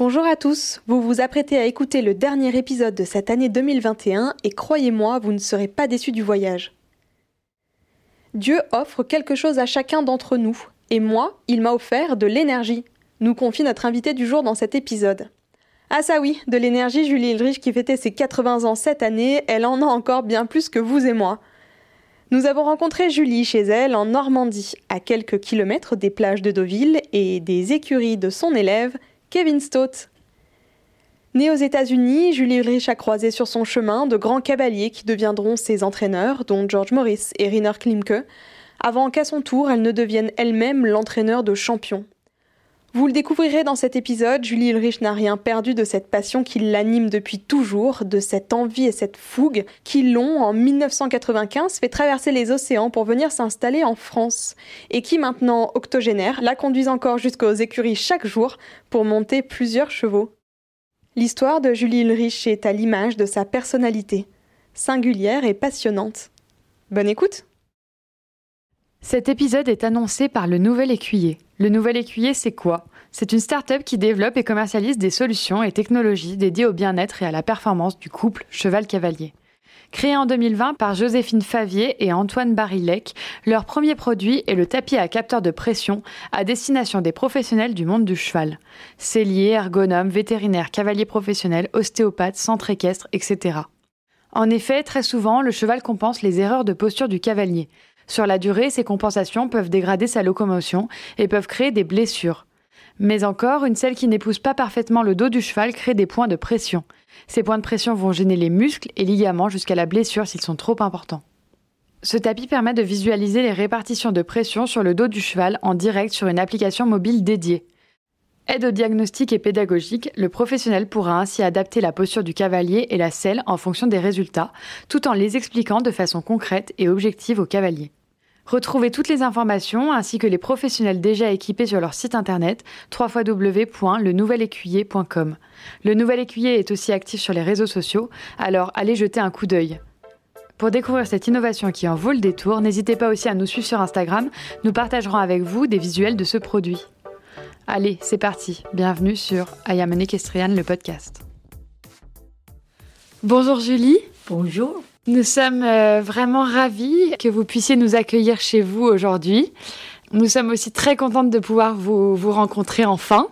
Bonjour à tous, vous vous apprêtez à écouter le dernier épisode de cette année 2021 et croyez-moi, vous ne serez pas déçus du voyage. Dieu offre quelque chose à chacun d'entre nous, et moi, il m'a offert de l'énergie, nous confie notre invité du jour dans cet épisode. Ah ça oui, de l'énergie, Julie Ulrich qui fêtait ses 80 ans cette année, elle en a encore bien plus que vous et moi. Nous avons rencontré Julie chez elle en Normandie, à quelques kilomètres des plages de Deauville et des écuries de son élève, Kevin Stott. Née aux États-Unis, Julie Ulrich a croisé sur son chemin de grands cavaliers qui deviendront ses entraîneurs, dont George Morris et Riner Klimke, avant qu'à son tour elle ne devienne elle-même l'entraîneur de champions. Vous le découvrirez dans cet épisode, Julie Ulrich n'a rien perdu de cette passion qui l'anime depuis toujours, de cette envie et cette fougue qui l'ont, en 1995, fait traverser les océans pour venir s'installer en France, et qui maintenant, octogénaire, la conduisent encore jusqu'aux écuries chaque jour pour monter plusieurs chevaux. L'histoire de Julie Ulrich est à l'image de sa personnalité, singulière et passionnante. Bonne écoute Cet épisode est annoncé par le Nouvel Écuyer. Le Nouvel Écuyer, c'est quoi? C'est une start-up qui développe et commercialise des solutions et technologies dédiées au bien-être et à la performance du couple cheval-cavalier. Créé en 2020 par Joséphine Favier et Antoine Barilec, leur premier produit est le tapis à capteur de pression à destination des professionnels du monde du cheval. Celliers, ergonomes, vétérinaires, cavaliers professionnels, ostéopathes, centres équestres, etc. En effet, très souvent, le cheval compense les erreurs de posture du cavalier. Sur la durée, ces compensations peuvent dégrader sa locomotion et peuvent créer des blessures. Mais encore, une selle qui n'épouse pas parfaitement le dos du cheval crée des points de pression. Ces points de pression vont gêner les muscles et ligaments jusqu'à la blessure s'ils sont trop importants. Ce tapis permet de visualiser les répartitions de pression sur le dos du cheval en direct sur une application mobile dédiée. Aide au diagnostic et pédagogique, le professionnel pourra ainsi adapter la posture du cavalier et la selle en fonction des résultats, tout en les expliquant de façon concrète et objective au cavalier. Retrouvez toutes les informations ainsi que les professionnels déjà équipés sur leur site internet www.lenouvelécuyer.com. Le Nouvel Écuyer est aussi actif sur les réseaux sociaux, alors allez jeter un coup d'œil. Pour découvrir cette innovation qui en vaut le détour, n'hésitez pas aussi à nous suivre sur Instagram, nous partagerons avec vous des visuels de ce produit. Allez, c'est parti, bienvenue sur I Am Equestrian, le podcast. Bonjour Julie. Bonjour. Nous sommes euh, vraiment ravis que vous puissiez nous accueillir chez vous aujourd'hui. Nous sommes aussi très contentes de pouvoir vous, rencontrer enfin.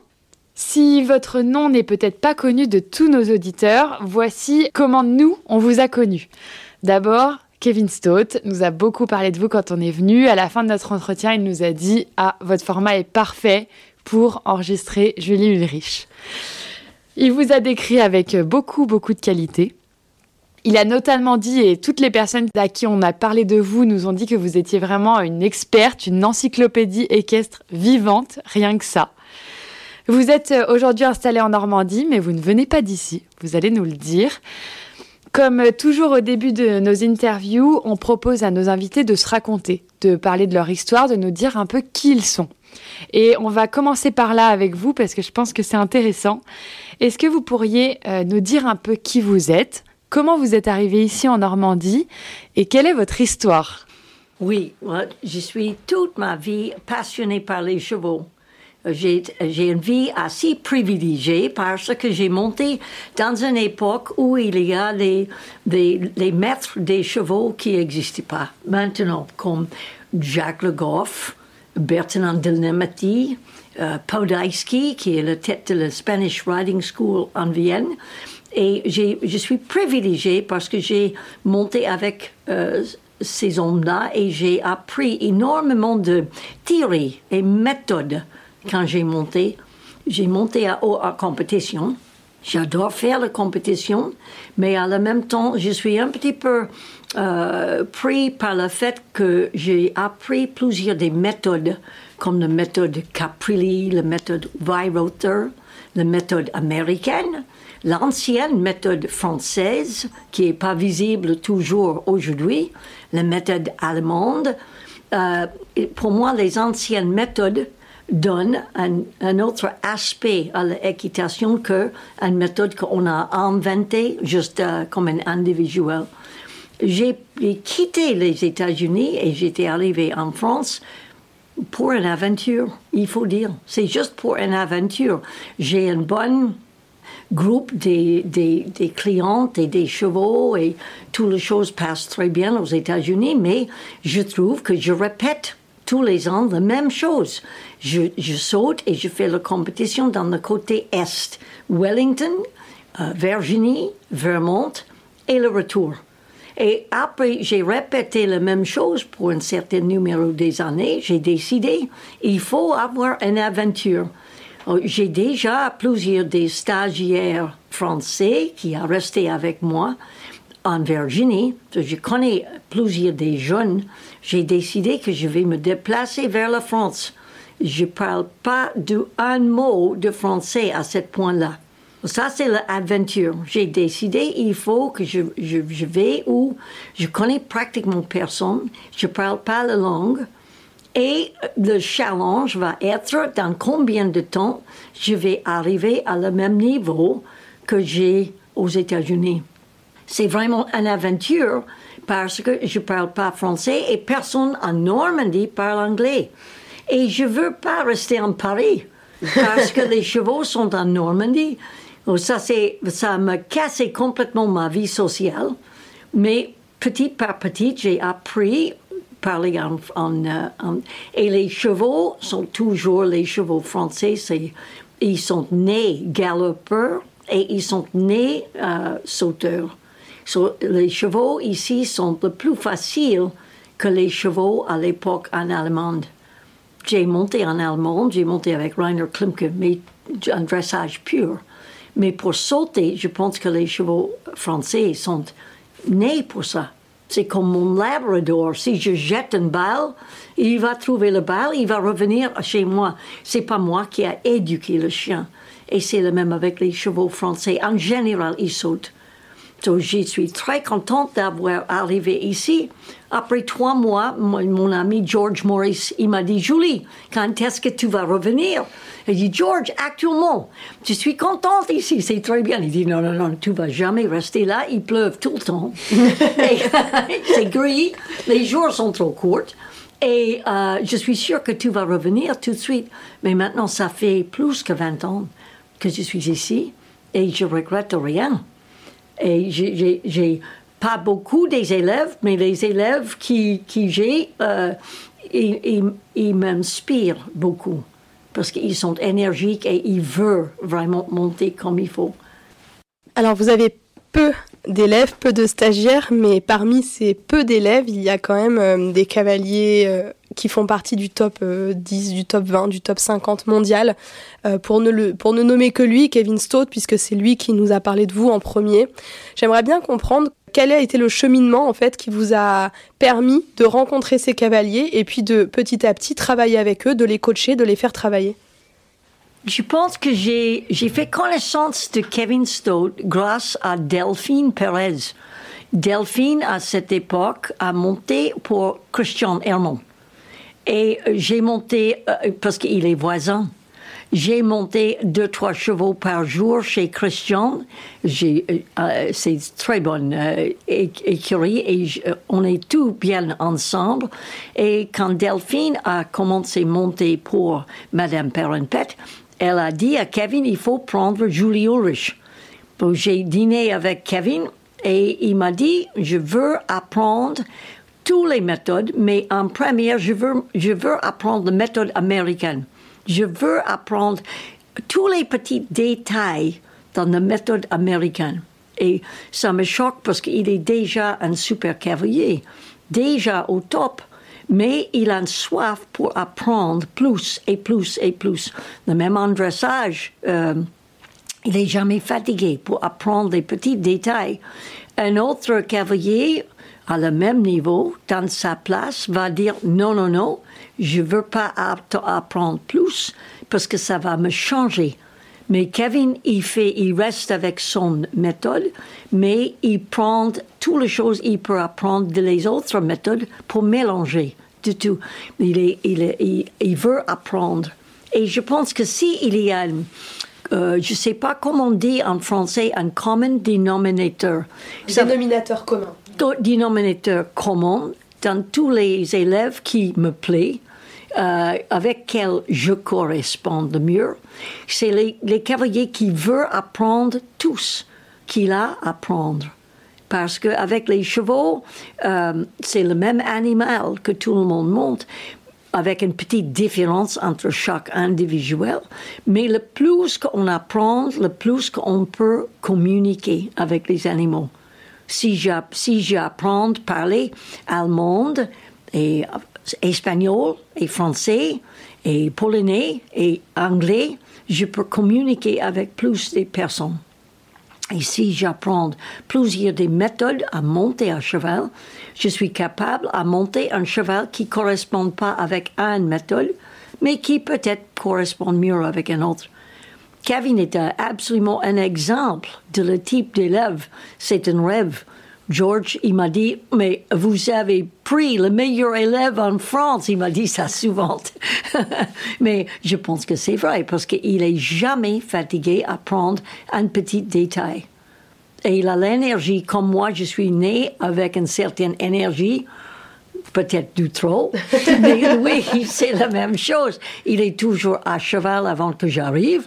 Si votre nom n'est peut-être pas connu de tous nos auditeurs, voici comment nous, on vous a connu. D'abord, Kevin Stott nous a beaucoup parlé de vous quand on est venu. À la fin de notre entretien, il nous a dit Ah, votre format est parfait pour enregistrer Julie Ulrich. Il vous a décrit avec beaucoup, beaucoup de qualité. Il a notamment dit, et toutes les personnes à qui on a parlé de vous nous ont dit que vous étiez vraiment une experte, une encyclopédie équestre vivante, rien que ça. Vous êtes aujourd'hui installé en Normandie, mais vous ne venez pas d'ici, vous allez nous le dire. Comme toujours au début de nos interviews, on propose à nos invités de se raconter, de parler de leur histoire, de nous dire un peu qui ils sont. Et on va commencer par là avec vous parce que je pense que c'est intéressant. Est-ce que vous pourriez euh, nous dire un peu qui vous êtes, Comment vous êtes arrivé ici en Normandie et quelle est votre histoire? Oui, je suis toute ma vie passionnée par les chevaux. J'ai une vie assez privilégiée parce que j'ai monté dans une époque où il y a les, les, maîtres des chevaux qui n'existaient pas maintenant, comme Jacques Le Goff, Bertrand Delnemati, euh, qui est la tête de la Spanish Riding School en Vienne. Et je suis privilégiée parce que j'ai monté avec euh, ces hommes-là et j'ai appris énormément de théories et méthodes quand j'ai monté. J'ai monté à, à compétition J'adore faire la compétition, mais la même temps, je suis un petit peu euh, pris par le fait que j'ai appris plusieurs des méthodes, comme la méthode Caprilli, la méthode Weirother, la méthode américaine, l'ancienne méthode française, qui n'est pas visible toujours aujourd'hui, la méthode allemande. Euh, pour moi, les anciennes méthodes donne un, autre aspect à l'équitation que une méthode qu'on a inventée juste euh, comme un individuel. J'ai quitté les États-Unis et j'étais arrivé en France pour une aventure, il faut dire. C'est juste pour une aventure. J'ai un bon groupe des, des, clientes et des chevaux et toutes les choses passent très bien aux États-Unis, mais je trouve que je répète tous les ans la même chose. Je, saute et je fais la compétition dans le côté est. Wellington, euh, Virginie, Vermont et le retour. Et après, j'ai répété la même chose pour un certain numéro des années. J'ai décidé, il faut avoir une aventure. Oh, j'ai déjà plusieurs des stagiaires français qui ont resté avec moi en Virginie. Je connais plusieurs des jeunes j'ai décidé que je vais me déplacer vers la France. Je ne parle pas d'un mot de français à ce point-là. Ça, c'est l'aventure. J'ai décidé, il faut que je, je, je, vais où je connais pratiquement personne, je ne parle pas la langue, et le challenge va être dans combien de temps je vais arriver à le même niveau que j'ai aux États-Unis. C'est vraiment une aventure parce que je ne parle pas français et personne en Normandie parle anglais. Et je ne veux pas rester en Paris parce que les chevaux sont en Normandie. Oh, ça, ça m'a cassé complètement ma vie sociale. Mais petit par petit, j'ai appris euh, Et les chevaux sont toujours les chevaux français. Ils sont nés galopeurs et ils sont nés euh, sauteurs les chevaux ici sont plus faciles que les chevaux à l'époque en Allemande. J'ai monté en Allemande, j'ai monté avec Rainer Klimke, mais un dressage pur. Mais pour sauter, je pense que les chevaux français sont nés pour ça. C'est comme mon labrador. Si je jette une balle, il va trouver la balle, il va revenir chez moi. C'est pas moi qui ai éduqué le chien. Et c'est le même avec les chevaux français. En général, ils sautent. Donc, je suis très contente d'avoir arrivé ici. Après trois mois, mon, ami George Morris, il m'a dit, Julie, quand est-ce que tu vas revenir? Il dit, George, actuellement, je suis contente ici, c'est très bien. Il dit, non, non, non, tu vas jamais rester là, il pleut tout le temps. c'est gris, les jours sont trop courts. Et euh, je suis sûre que tu vas revenir tout de suite. Mais maintenant, ça fait plus que 20 ans que je suis ici et je regrette rien. Et j'ai pas beaucoup des élèves, mais les élèves qui, qui j'ai, euh, ils, m'inspirent beaucoup parce qu'ils sont énergiques et ils veulent vraiment monter comme il faut. Alors vous avez peu d'élèves, peu de stagiaires, mais parmi ces peu d'élèves, il y a quand même euh, des cavaliers euh, qui font partie du top 10, euh, du top 20, du top 50 mondial. pour, ne pour ne nommer que lui, Kevin Stott, puisque c'est lui qui nous a parlé de vous en premier. J'aimerais bien comprendre quel a été le cheminement en fait qui vous a permis de rencontrer ces cavaliers et puis de petit à petit travailler avec eux, de les coacher, de les faire travailler. Je pense que j'ai, fait connaissance de Kevin Stott grâce à Delphine Perez. Delphine, à cette époque, a monté pour Christian Hermont. Et j'ai monté, euh, parce qu'il est voisin, j'ai monté deux, trois chevaux par jour chez Christian. J'ai, euh, euh, c'est très bonne écurie et on est tous bien ensemble. Et quand Delphine a commencé à monter pour Madame Perrenpet, elle a dit à Kevin, il faut prendre Julie Ulrich. j'ai dîné avec Kevin et il m'a dit, je veux apprendre toutes les méthodes, mais en première, je veux, je veux apprendre la méthode américaine. Je veux apprendre tous les petits détails dans la méthode américaine. Et ça me choque parce qu'il est déjà un super cavalier, déjà au top mais il a une soif pour apprendre plus et plus et plus. Le même en dressage, euh, il est jamais fatigué pour apprendre les petits détails. Un autre cavalier à le même niveau, dans sa place, va dire non, non, non, je veux pas apprendre plus parce que ça va me changer. Mais Kevin, il fait, il reste avec son méthode, mais il prend toutes les choses qu'il peut apprendre de les autres méthodes pour mélanger du tout. Il, est, il, est, il, veut apprendre. Et je pense que si il y a, euh, je ne sais pas comment on dit en français, un common denominator. Dénominateur commun dénominateur commun dans tous les élèves qui me plaisent, euh, avec quels je correspond le mieux, c'est les, cavaliers qui veulent apprendre tous qu'il a à apprendre. Parce qu'avec les chevaux, euh, c'est le même animal que tout le monde monte, avec une petite différence entre chaque individuel. Mais le plus qu'on apprend, le plus qu'on peut communiquer avec les animaux si j'apprends à parler allemand et espagnol et français et polonais et anglais, je peux communiquer avec plus de personnes. Et si j'apprends plusieurs des méthodes à monter un cheval, je suis capable à monter un cheval qui ne correspond pas avec une méthode, mais qui peut-être correspond mieux avec un autre. Kevin est absolument un exemple de le type d'élève. C'est un rêve. George, il m'a dit, mais vous avez pris le meilleur élève en France. Il m'a dit ça souvent. mais je pense que c'est vrai parce qu'il est jamais fatigué à prendre un petit détail. Et il a l'énergie, comme moi, je suis né avec une certaine énergie peut-être du trop, mais oui, c'est la même chose. Il est toujours à cheval avant que j'arrive.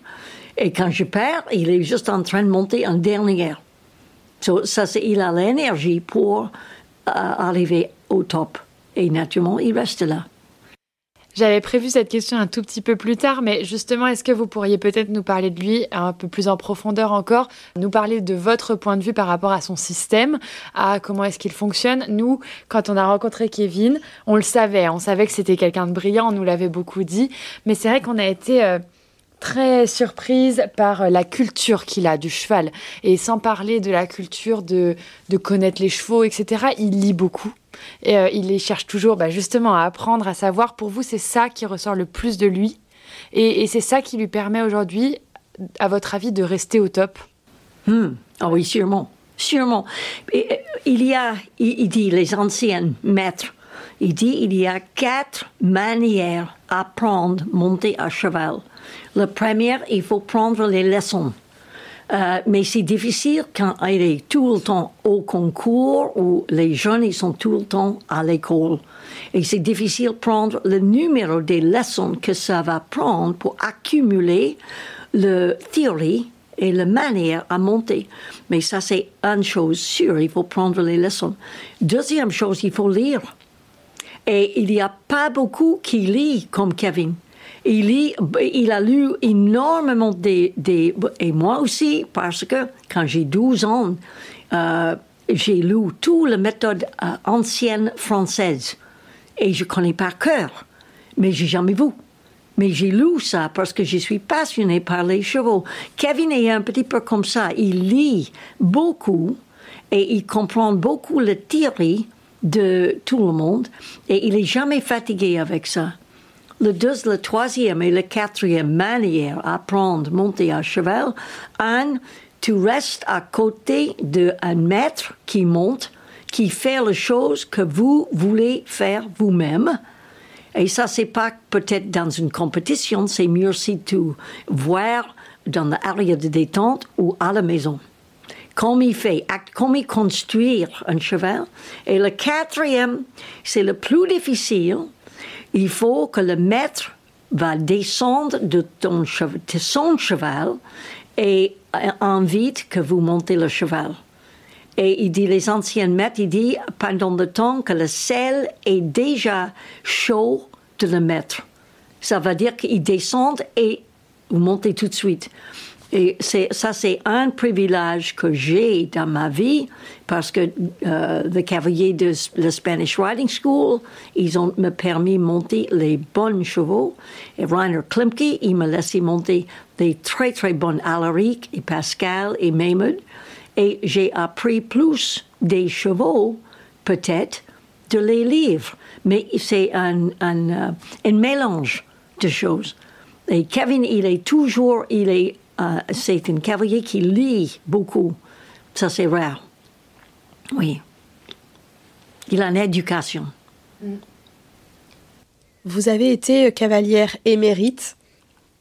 Et quand je perds, il est juste en train de monter en dernière. Ça, il a l'énergie pour euh, arriver au top. Et naturellement, il reste là. J'avais prévu cette question un tout petit peu plus tard, mais justement, est-ce que vous pourriez peut-être nous parler de lui un peu plus en profondeur encore, nous parler de votre point de vue par rapport à son système, à comment est-ce qu'il fonctionne? Nous, quand on a rencontré Kevin, on le savait, on savait que c'était quelqu'un de brillant, on nous l'avait beaucoup dit, mais c'est vrai qu'on a été... Euh, très surprise par la culture qu'il a du cheval. Et sans parler de la culture de, connaître les chevaux, etc., il lit beaucoup. Et euh, il les cherche toujours bah, justement à apprendre, à savoir. Pour vous, c'est ça qui ressort le plus de lui. Et, c'est ça qui lui permet aujourd'hui, à votre avis, de rester au top? Hmm. Ah oui, sûrement. Sûrement. Euh, il y a, il, dit, les anciens maîtres, il dit, il y a quatre manières d'apprendre à monter à cheval. La première, il faut prendre les leçons. Euh, mais c'est difficile quand il est tout le temps au concours ou les jeunes ils sont tout le temps à l'école. Et c'est difficile prendre le numéro des leçons que ça va prendre pour accumuler la théorie et la manière à monter. Mais ça, c'est une chose sûre, il faut prendre les leçons. Deuxième chose, il faut lire. Et il n'y a pas beaucoup qui lisent comme Kevin. Il, il a lu énormément des, Et moi aussi, parce que quand j'ai 12 ans, euh, j'ai lu toutes les méthodes euh, anciennes françaises. Et je connais par cœur. Mais j'ai jamais vu. Mais j'ai lu ça parce que je suis passionnée par les chevaux. Kevin est un petit peu comme ça. Il lit beaucoup et il comprend beaucoup la théorie de tout le monde et il est jamais fatigué avec ça. Le deux, le troisième et le quatrième manière à monter à cheval, un, tu restes à côté d'un maître qui monte, qui fait les choses que vous voulez faire vous-même. Et ça, c'est pas peut-être dans une compétition, c'est mieux si tu vois dans l'area de détente ou à la maison. Comme il fait, comme il construit un cheval. Et le quatrième, c'est le plus difficile, il faut que le maître va descendre de, ton son cheval et invite que vous montez le cheval. Et il dit, les anciens maîtres, il dit, pendant le temps que le sel est déjà chaud de le mettre. Ça veut dire qu'il descend et vous montez tout de suite. Et ça, c'est un privilège que j'ai dans ma vie parce que euh, le cavalier de la Spanish Riding School, ils ont me permis de monter les bons chevaux. Et Rainer Klimke, il m'a laissé monter des très très bons Alaric et Pascal et Mahmoud. Et j'ai appris plus des chevaux, peut-être, de les livres. Mais c'est un, un, euh, un mélange de choses. Et Kevin, il est toujours, il est euh, c'est un cavalier qui lit beaucoup. Ça, c'est rare. Oui. Il a une éducation. Vous avez été cavalière émérite.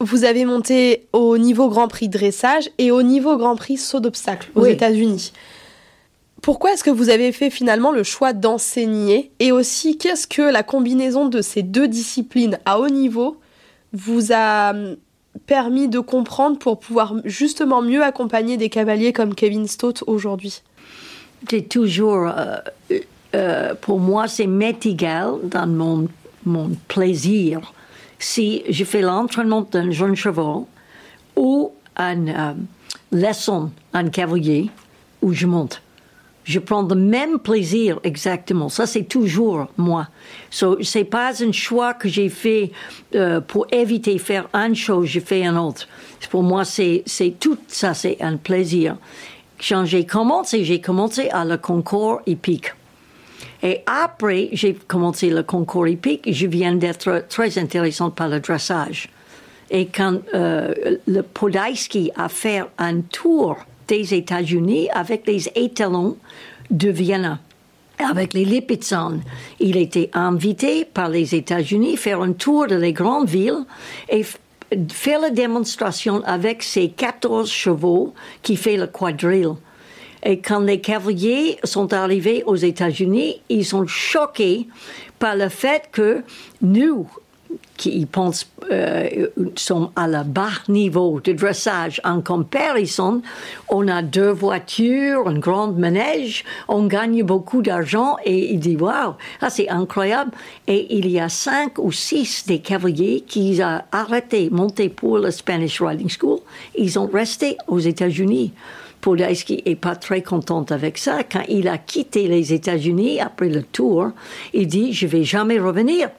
Vous avez monté au niveau Grand Prix dressage et au niveau Grand Prix saut d'obstacle aux États-Unis. Pourquoi est-ce que vous avez fait finalement le choix d'enseigner Et aussi, qu'est-ce que la combinaison de ces deux disciplines à haut niveau vous a permis de comprendre pour pouvoir justement mieux accompagner des cavaliers comme Kevin Stott aujourd'hui. C'est toujours, euh, euh, pour moi, c'est m'est égal dans mon, mon plaisir. Si je fais l'entraînement d'un jeune cheval ou une euh, leçon, un cavalier où je monte je prends le même plaisir exactement. Ça, c'est toujours moi. So, c'est pas un choix que j'ai fait euh, pour éviter faire une chose, je fais un autre. Pour moi, c'est, tout ça, c'est un plaisir. Quand j'ai commencé, j'ai commencé à le concours hippique. Et après, j'ai commencé le concours hippique, je viens d'être très intéressante par le dressage. Et quand euh, le Podaiski a fait un tour des États-Unis avec les étalons de Vienne avec les Lipizzanes. Il était invité par les États-Unis faire un tour de les grandes villes et faire la démonstration avec ses 14 chevaux qui fait le quadrille. Et quand les cavaliers sont arrivés aux États-Unis, ils sont choqués par le fait que nous, qui pensent euh, sont à la bas niveau de dressage en comparaison. On a deux voitures, un grand manège, on gagne beaucoup d'argent et il dit waouh, ah, c'est incroyable. Et il y a cinq ou six des cavaliers qui ont arrêté monter pour la Spanish Riding School. Ils ont resté aux États-Unis. Podolski est pas très content avec ça. Quand il a quitté les États-Unis après le tour, il dit je vais jamais revenir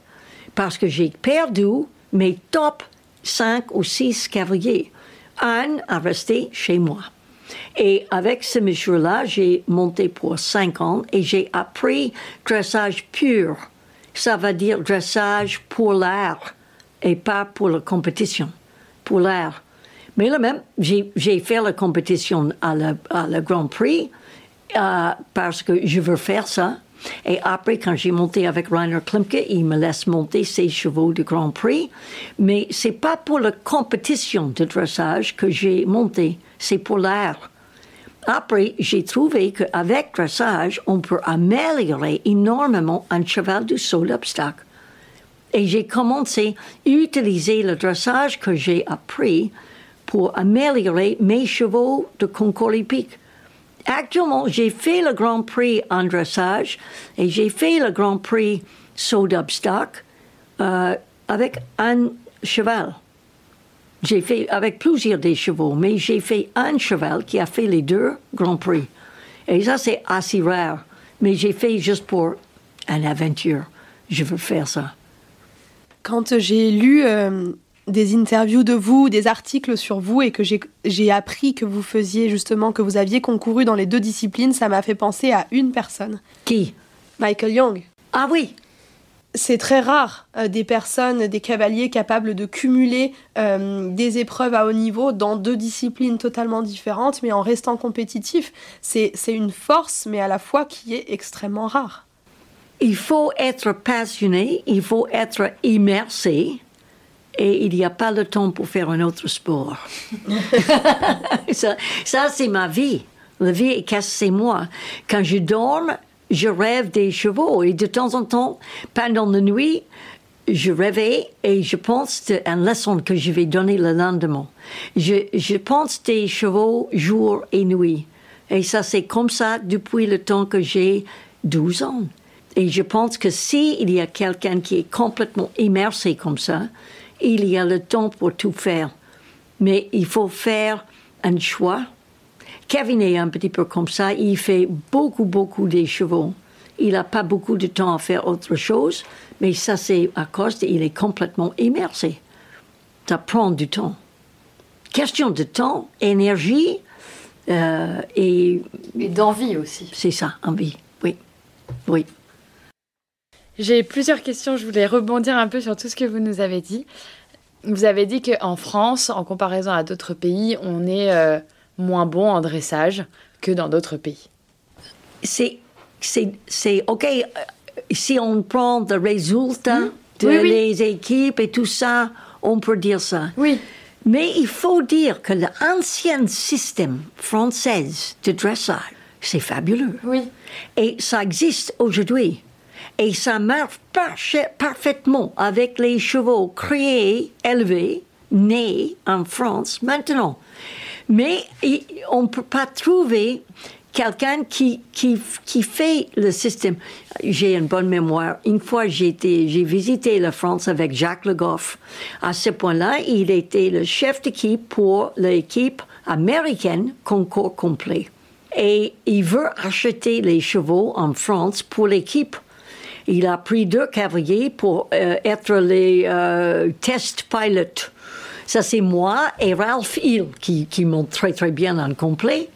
parce que j'ai perdu mes top 5 ou 6 cavaliers. Un a resté chez moi. Et avec ce monsieur-là, j'ai monté pour 5 ans et j'ai appris dressage pur. Ça veut dire dressage pour l'art et pas pour la compétition, pour l'art. Mais là même, j'ai fait la compétition à le, Grand Prix euh, parce que je veux faire ça et après, quand j'ai monté avec Rainer Klimke, il me laisse monter ses chevaux de Grand Prix. Mais c'est pas pour la compétition de dressage que j'ai monté, c'est pour l'art. Après, j'ai trouvé qu'avec dressage, on peut améliorer énormément un cheval du saut d'obstacle. Et j'ai commencé à utiliser le dressage que j'ai appris pour améliorer mes chevaux de concours hippique. Actuellement, j'ai fait le Grand Prix en dressage et j'ai fait le Grand Prix saut d'obstacle euh, avec un cheval. J'ai fait avec plusieurs des chevaux, mais j'ai fait un cheval qui a fait les deux Grands Prix. Et ça, c'est assez rare. Mais j'ai fait juste pour une aventure. Je veux faire ça. Quand j'ai lu euh, des interviews de vous, des articles sur vous et que j'ai appris que vous faisiez justement, que vous aviez concouru dans les deux disciplines, ça m'a fait penser à une personne. Qui? Michael Young. Ah oui c'est très rare euh, des personnes, des cavaliers capables de cumuler euh, des épreuves à haut niveau dans deux disciplines totalement différentes, mais en restant compétitif. C'est une force, mais à la fois qui est extrêmement rare. Il faut être passionné, il faut être immersé, et il n'y a pas le temps pour faire un autre sport. ça, c'est ma vie. La vie, c'est moi. Quand je dors, je rêve des chevaux et de temps en temps, pendant la nuit, je réveille et je pense à une leçon que je vais donner le lendemain. Je, je pense des chevaux jour et nuit. Et ça, c'est comme ça depuis le temps que j'ai 12 ans. Et je pense que s'il y a quelqu'un qui est complètement immersé comme ça, il y a le temps pour tout faire. Mais il faut faire un choix. Kevin est un petit peu comme ça. Il fait beaucoup, beaucoup des chevaux. Il n'a pas beaucoup de temps à faire autre chose, mais ça, c'est à cause qu'il est complètement immersé. Ça prend du temps. Question de temps, énergie euh, et. Et d'envie aussi. C'est ça, envie, oui. Oui. J'ai plusieurs questions. Je voulais rebondir un peu sur tout ce que vous nous avez dit. Vous avez dit qu'en France, en comparaison à d'autres pays, on est euh, moins bon en dressage que dans d'autres pays. C'est, c'est, c'est OK. euh, Si on prend le résultat Mhm. de Oui, oui. les équipes et tout ça, on peut dire ça. Oui. Mais il faut dire que l'ancien système français de dressage, c'est fabuleux. Oui. Et ça existe aujourd'hui. Et ça marche parfaitement avec les chevaux créés, élevés, nés en France maintenant. Mais on ne peut pas trouver quelqu'un qui, qui, qui fait le système. J'ai une bonne mémoire. Une fois, j'ai visité la France avec Jacques Le Goff. À ce point-là, il était le chef d'équipe pour l'équipe américaine concours complet. Et il veut acheter les chevaux en France pour l'équipe. Il a pris deux cavaliers pour euh, être les euh, test pilots. Ça, c'est moi et Ralph Hill qui, qui très, très bien en complet.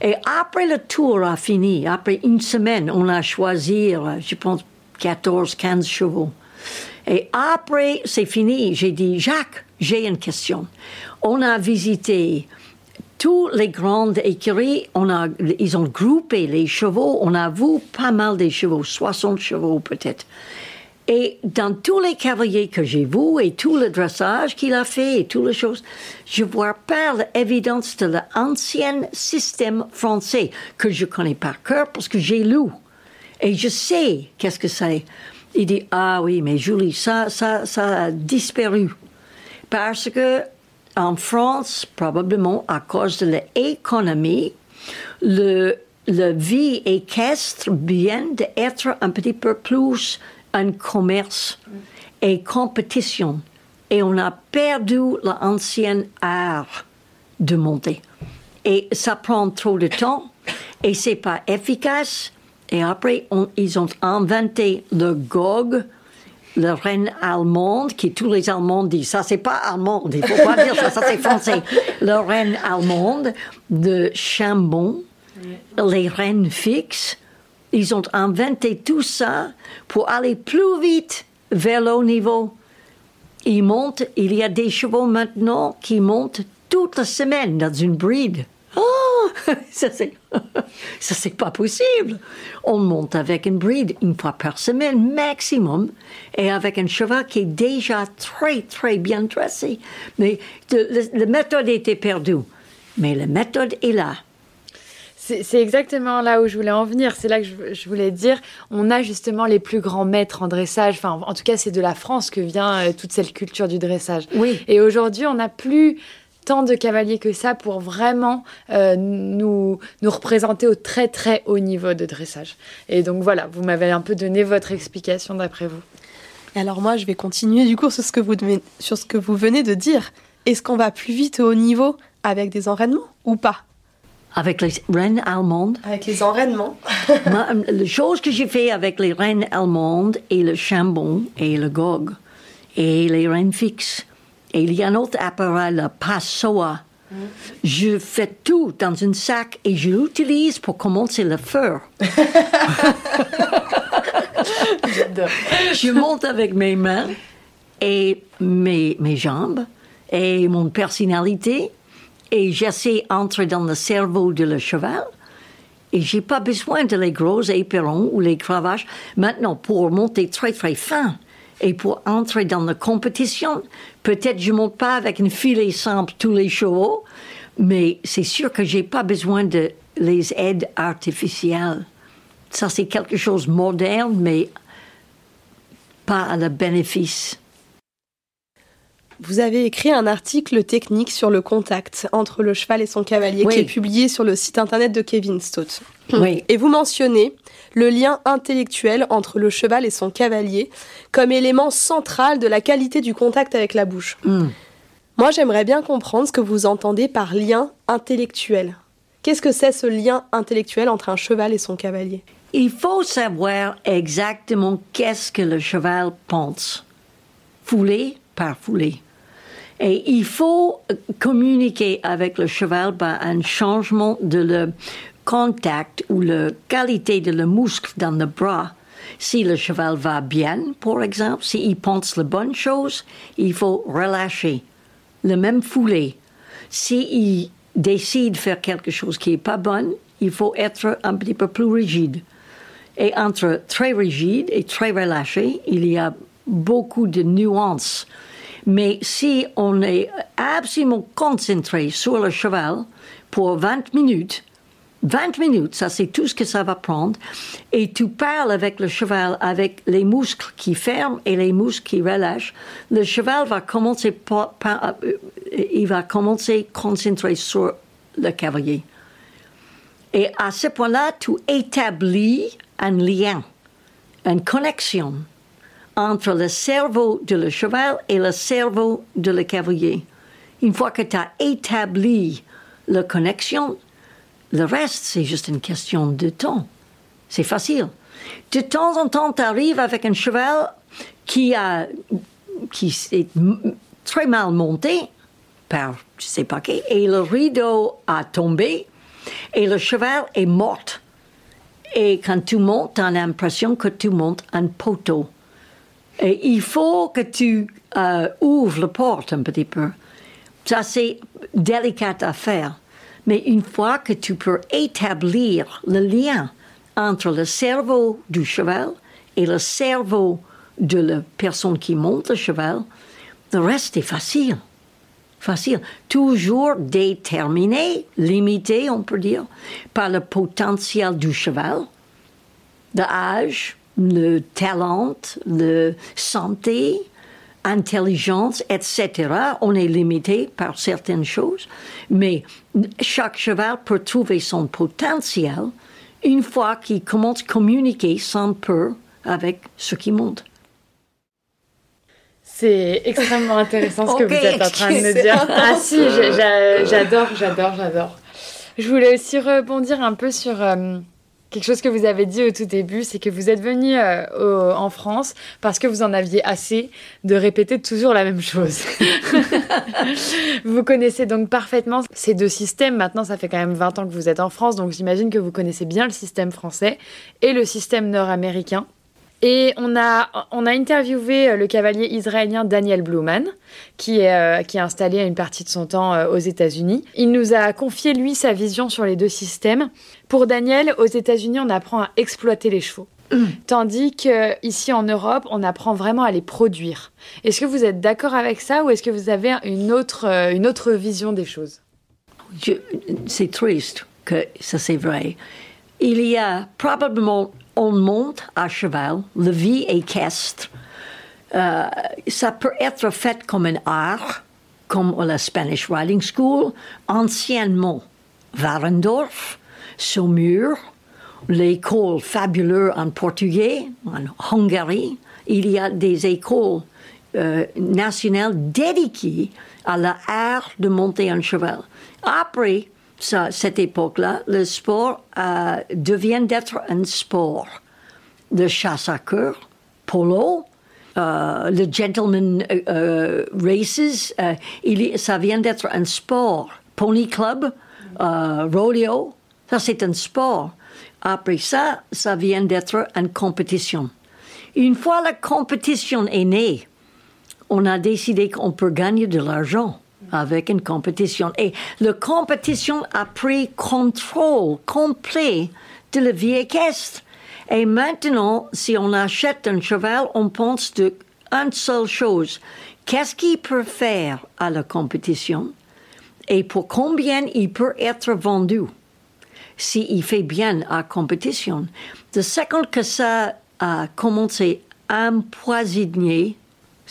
Et après le tour a fini, après une semaine, on a choisi, euh, je pense, 14, 15 chevaux. Et après, c'est fini. J'ai dit, Jacques, j'ai une question. On a visité toutes les grandes écuries, ils ont groupé les chevaux. On a vu pas mal de chevaux, 60 chevaux peut-être. Et dans tous les cavaliers que j'ai vus et tout le dressage qu'il a fait et toutes les choses, je vois pas l'évidence de l'ancien système français que je connais par cœur parce que j'ai lu. Et je sais qu'est-ce que c'est. Il dit, ah oui, mais Julie, ça, ça, ça a disparu. Parce que en France, probablement à cause de l'économie, le, vie équestre vient d'être un petit peu plus un commerce et compétition. Et on a perdu l'ancien art de monter. Et ça prend trop de temps et c'est pas efficace. Et après, ils ont inventé le GOG, le reine allemande, qui tous les Allemands disent, ça c'est pas allemand, il faut pas dire ça, ça c'est français. Le reine allemande de Chambon, les reines fixes, ils ont inventé tout ça pour aller plus vite vers le haut niveau. Ils montent, il y a des chevaux maintenant qui montent toute la semaine dans une bride. Oh, ça c'est, ça c'est pas possible. On monte avec une bride une fois par semaine maximum et avec un cheval qui est déjà très très bien dressé. Mais la méthode était perdue. Mais la méthode est là. C'est c'est exactement là où je voulais en venir. C'est là que je, je voulais dire, on a justement les plus grands maîtres en dressage. Enfin, en tout cas, c'est de la France que vient euh, toute cette culture du dressage. Oui. Et aujourd'hui, on n'a plus tant de cavaliers que ça pour vraiment euh, nous, nous représenter au très très haut niveau de dressage. Et donc voilà, vous m'avez un peu donné votre explication d'après vous. Et alors moi, je vais continuer du coup sur ce que vous, sur ce que vous venez de dire. Est-ce qu'on va plus vite au haut niveau avec des enraînements ou pas? Avec les reines allemandes, Avec les enraînements Moi, la chose que j'ai fait avec les reines allemandes et le chambon et le gog et les reines fixes, et il y a un autre appareil, le passoa. Je fais tout dans un sac et je l'utilise pour commencer le feu. Je monte avec mes mains et mes, mes jambes et mon personnalité et j'essaie d'entrer dans le cerveau de le cheval. Et j'ai pas besoin de les gros éperons ou les cravaches. Maintenant, pour monter très très fin et pour entrer dans la compétition, peut-être je monte pas avec une filet simple tous les chevaux, mais c'est sûr que j'ai pas besoin de les aides artificielles. Ça, c'est quelque chose de moderne, mais pas à le bénéfice. Vous avez écrit un article technique sur le contact entre le cheval et son cavalier Oui. qui est publié sur le site internet de Kevin Stott. Oui. Et vous mentionnez le lien intellectuel entre le cheval et son cavalier comme élément central de la qualité du contact avec la bouche. Hmm. Moi, j'aimerais bien comprendre ce que vous entendez par lien intellectuel. Qu'est-ce que c'est ce lien intellectuel entre un cheval et son cavalier? Il faut savoir exactement qu'est-ce que le cheval pense, foulée par foulée. Et il faut communiquer avec le cheval par un changement de le contact ou la qualité de le muscle dans le bras. Si le cheval va bien, par exemple, s'il pense la bonne chose, il faut relâcher le même foulée. S'il décide de faire quelque chose qui n'est pas bon, il faut être un petit peu plus rigide. Et entre très rigide et très relâché, il y a beaucoup de nuances. Mais si on est absolument concentré sur le cheval pour 20 minutes, 20 minutes, ça c'est tout ce que ça va prendre, et tu parles avec le cheval, avec les muscles qui ferment et les muscles qui relâchent, le cheval va commencer, euh, il va commencer à concentrer sur le cavalier. Et à ce point-là, tu établis un lien, une connexion entre le cerveau de le cheval et le cerveau de le cavalier. Une fois que tu as établi la connexion, le reste, c'est juste une question de temps. C'est facile. De temps en temps, tu arrives avec un cheval qui, a, qui est très mal monté par je sais pas qui, et le rideau a tombé et le cheval est mort. Et quand tu montes, tu as l'impression que tu montes un poteau. Et il faut que tu euh, ouvres la porte un petit peu. Ça, c'est délicat à faire. Mais une fois que tu peux établir le lien entre le cerveau du cheval et le cerveau de la personne qui monte le cheval, le reste est facile. Facile. Toujours déterminé, limité, on peut dire, par le potentiel du cheval, l'âge, le talent, la santé, intelligence, etc. On est limité par certaines choses, mais chaque cheval peut trouver son potentiel une fois qu'il commence à communiquer sans peur avec ce qui monte. C'est extrêmement intéressant ce que vous êtes en train de me dire. Ah si, j'adore, j'adore, j'adore. Je voulais aussi rebondir un peu sur euh, quelque chose que vous avez dit au tout début, c'est que vous êtes venu euh, en France parce que vous en aviez assez de répéter toujours la même chose. vous connaissez donc parfaitement ces deux systèmes. Maintenant, ça fait quand même 20 ans que vous êtes en France, donc j'imagine que vous connaissez bien le système français et le système nord-américain. Et on a, on a interviewé euh, le cavalier israélien Daniel Bluman, qui est, euh, qui est installé à une partie de son temps euh, aux États-Unis. Il nous a confié, lui, sa vision sur les deux systèmes. Pour Daniel, aux États-Unis, on apprend à exploiter les chevaux. Mm. Tandis qu'ici en Europe, on apprend vraiment à les produire. Est-ce que vous êtes d'accord avec ça ou est-ce que vous avez une autre, une autre vision des choses? C'est triste que ça c'est vrai. Il y a probablement on monte à cheval, la vie équestre. Euh, ça peut être fait comme un art, comme la Spanish Riding School, anciennement Warendorf, Saumur, l'école fabuleuse en portugais, en Hongrie. Il y a des écoles euh, nationales dédiées à l'art de monter un cheval. Après, ça, cette époque-là, le sport euh, devient d'être un sport. Le chasse à cœur, polo, euh, le gentleman euh, races, il, ça vient d'être un sport. Pony club, rodeo, ça c'est un sport. Après ça, ça vient d'être une compétition. Une fois la compétition est née, on a décidé qu'on peut gagner de l'argent avec une compétition. Et la compétition a pris contrôle complet de la vie équestre. Et maintenant, si on achète un cheval, on pense de une seule chose. Qu'est-ce qu'il peut faire à la compétition? Et pour combien il peut être vendu? S'il fait bien à la compétition. De second que ça a commencé à empoisonner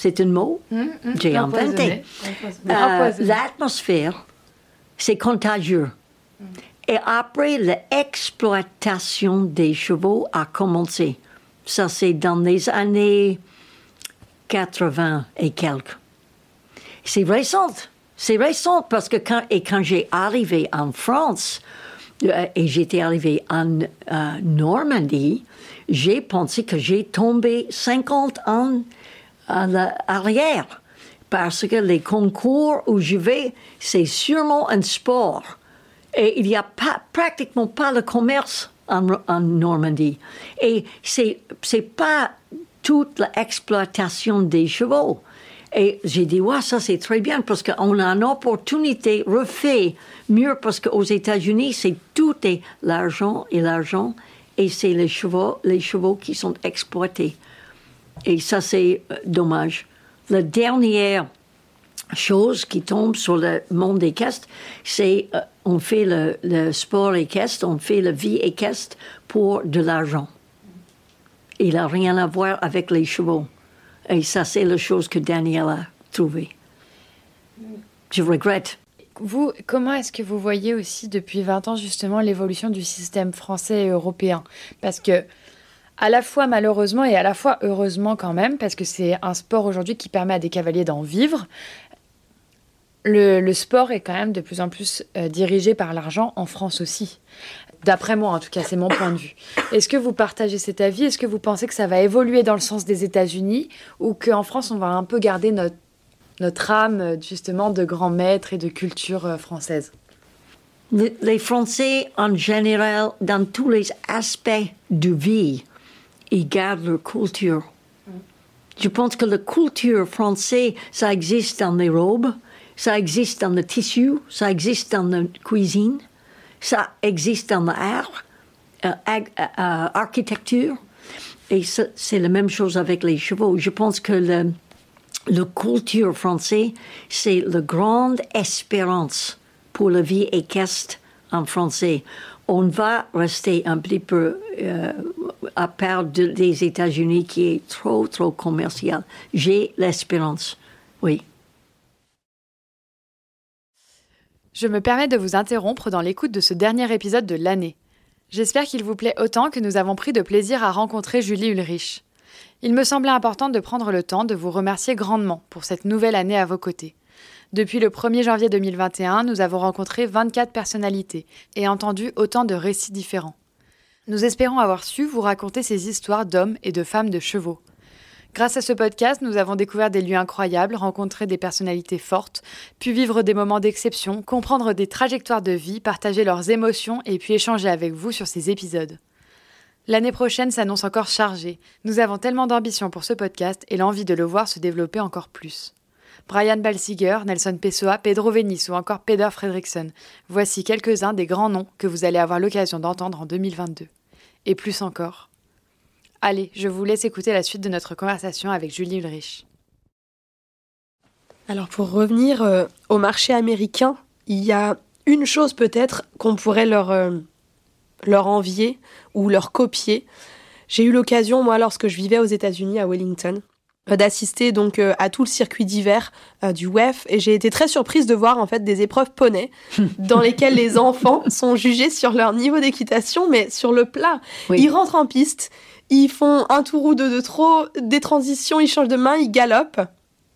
c'est un mot, que hum, hum, j'ai inventé. Euh, l'atmosphère, c'est contagieux. Hum. Et après, l'exploitation des chevaux a commencé. Ça, c'est dans les années 80 et quelques. C'est récent. C'est récent parce que quand, et quand j'ai arrivé en France, euh, et j'étais arrivé en euh, Normandie, j'ai pensé que j'ai tombé 50 ans à l'arrière. Parce que les concours où je vais, c'est sûrement un sport. Et il n'y a pas, pratiquement pas le commerce en, Normandie. Et c'est, c'est pas toute l'exploitation des chevaux. Et j'ai dit, ouais, ça c'est très bien parce qu'on a une opportunité refait mieux parce qu'aux États-Unis, c'est tout l'argent et l'argent et c'est les chevaux, les chevaux qui sont exploités. Et ça c'est euh, dommage. La dernière chose qui tombe sur le monde équestre, c'est euh, on fait le, le, sport équestre, on fait la vie équestre pour de l'argent. Il n'a rien à voir avec les chevaux. Et ça, c'est la chose que Daniel a trouvée. Je regrette. Vous, comment est-ce que vous voyez aussi depuis 20 ans justement l'évolution du système français et européen? Parce que à la fois malheureusement et à la fois heureusement quand même, parce que c'est un sport aujourd'hui qui permet à des cavaliers d'en vivre. Le, sport est quand même de plus en plus euh, dirigé par l'argent en France aussi. D'après moi, en tout cas, c'est mon point de vue. Est-ce que vous partagez cet avis? Est-ce que vous pensez que ça va évoluer dans le sens des États-Unis ou qu'en France, on va un peu garder notre, notre âme, justement, de grands maîtres et de culture euh, française? Les Français, en général, dans tous les aspects de vie, ils gardent leur culture. Je pense que la culture française, ça existe dans les robes, ça existe dans le tissu, ça existe dans la cuisine ça existe dans l'art, euh, euh, euh, architecture, et c'est la même chose avec les chevaux. Je pense que le, culture française, c'est la grande espérance pour la vie équestre en français. On va rester un petit peu euh, à part de, des États-Unis qui est trop, trop commercial. J'ai l'espérance, oui. Je me permets de vous interrompre dans l'écoute de ce dernier épisode de l'année. J'espère qu'il vous plaît autant que nous avons pris de plaisir à rencontrer Julie Ulrich. Il me semblait important de prendre le temps de vous remercier grandement pour cette nouvelle année à vos côtés. Depuis le 1er janvier 2021, nous avons rencontré 24 personnalités et entendu autant de récits différents. Nous espérons avoir su vous raconter ces histoires d'hommes et de femmes de chevaux. Grâce à ce podcast, nous avons découvert des lieux incroyables, rencontré des personnalités fortes, pu vivre des moments d'exception, comprendre des trajectoires de vie, partager leurs émotions et puis échanger avec vous sur ces épisodes. L'année prochaine s'annonce encore chargée. Nous avons tellement d'ambition pour ce podcast et l'envie de le voir se développer encore plus. Brian Balsiger, Nelson Pessoa, Pedro Venis ou encore Peder Fredrickson. Voici quelques-uns des grands noms que vous allez avoir l'occasion d'entendre en 2022. Et plus encore. Allez, je vous laisse écouter la suite de notre conversation avec Julie Ulrich. Alors pour revenir euh, au marché américain, il y a une chose peut-être qu'on pourrait leur, euh, leur envier ou leur copier. J'ai eu l'occasion, moi, lorsque je vivais aux États-Unis, à Wellington, d'assister donc à tout le circuit d'hiver du WEF et j'ai été très surprise de voir en fait des épreuves poney dans lesquelles les enfants sont jugés sur leur niveau d'équitation mais sur le plat. Ils rentrent en piste, ils font un tour ou deux de trop, des transitions, ils changent de main, ils galopent,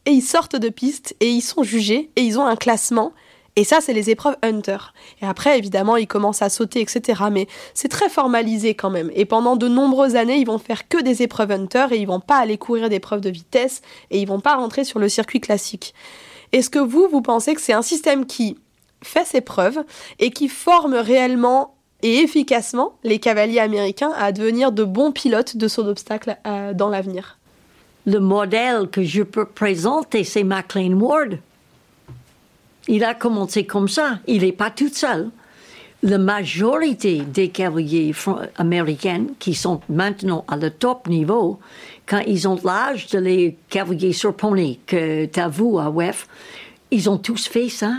et ils sortent de piste, et ils sont jugés, et ils ont un classement. Et ça, c'est les épreuves Hunter. Et après, évidemment, ils commencent à sauter, etc. Mais c'est très formalisé quand même. Et pendant de nombreuses années, ils vont faire que des épreuves Hunter et ils vont pas aller courir des preuves de vitesse et ils vont pas rentrer sur le circuit classique. Est-ce que vous, vous pensez que c'est un système qui fait ses preuves et qui forme réellement et efficacement les cavaliers américains à devenir de bons pilotes de saut d'obstacle euh, dans l'avenir? Le modèle que je peux présenter, c'est McLean Ward. Il a commencé comme ça. Il n'est pas tout seul. La majorité des cavaliers américains qui sont maintenant à le top niveau, quand ils ont l'âge de les cavaliers sur poney que tu vu à WEF, ils ont tous fait ça.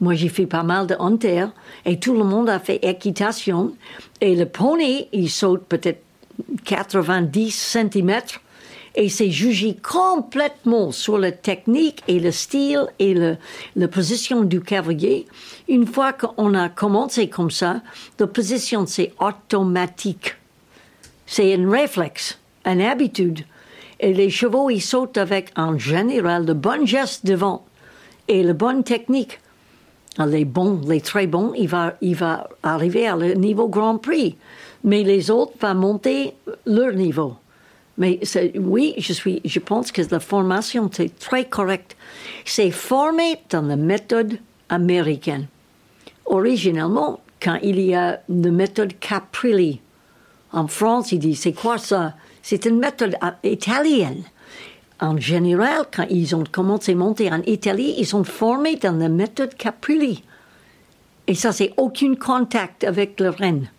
Moi, j'ai fait pas mal de hunter et tout le monde a fait équitation. Et le poney, il saute peut-être 90 cm et c'est jugé complètement sur la technique et le style et le, la position du cavalier. Une fois qu'on a commencé comme ça, la position, c'est automatique. C'est un réflexe, une habitude. Et les chevaux, ils sautent avec, en général, de bons gestes devant et la bonne technique. Les bons, les très bons, il va, il va arriver à le niveau Grand Prix. Mais les autres vont monter leur niveau. Mais oui, je, suis, je pense que la formation, c'est très correct. C'est formé dans la méthode américaine. Originellement, quand il y a la méthode Caprilli, en France, il dit, c'est quoi ça? C'est une méthode euh, italienne. En général, quand ils ont commencé à monter en Italie, ils sont formés dans la méthode Caprilli. Et ça, c'est aucun contact avec le reine.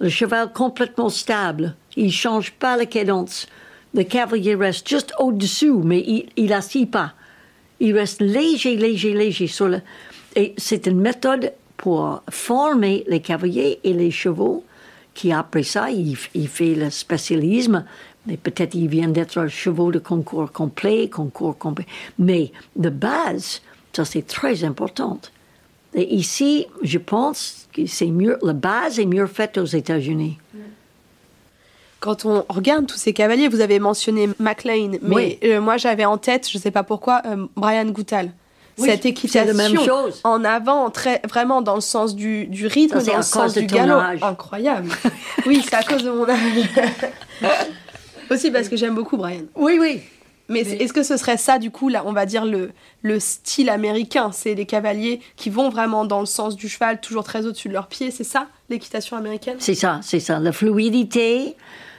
Le cheval complètement stable. Il ne change pas la cadence. Le cavalier reste juste au-dessous, mais il n'assit pas. Il reste léger, léger, léger sur le... Et c'est une méthode pour former les cavaliers et les chevaux qui après ça, il, fait le spécialisme, mais peut-être il vient d'être chevaux de concours complet, concours complet. Mais de base, ça c'est très important. Et ici, je pense que c'est mieux, la base est mieux faite aux États-Unis. Quand on regarde tous ces cavaliers, vous avez mentionné McLean, mais euh, moi j'avais en tête, je ne sais pas pourquoi, euh, Brian Goutal cette équitation même chose. en avant, très, vraiment dans le sens du, du rythme, dans le sens du galop. Incroyable. oui, c'est à cause de mon âge. Aussi parce que j'aime beaucoup Brian. Oui, oui. Mais, est-ce que ce serait ça, du coup, là, on va dire le, le style américain? C'est des cavaliers qui vont vraiment dans le sens du cheval, toujours très au-dessus de leurs pieds, c'est ça, l'équitation américaine? C'est ça, c'est ça. La fluidité,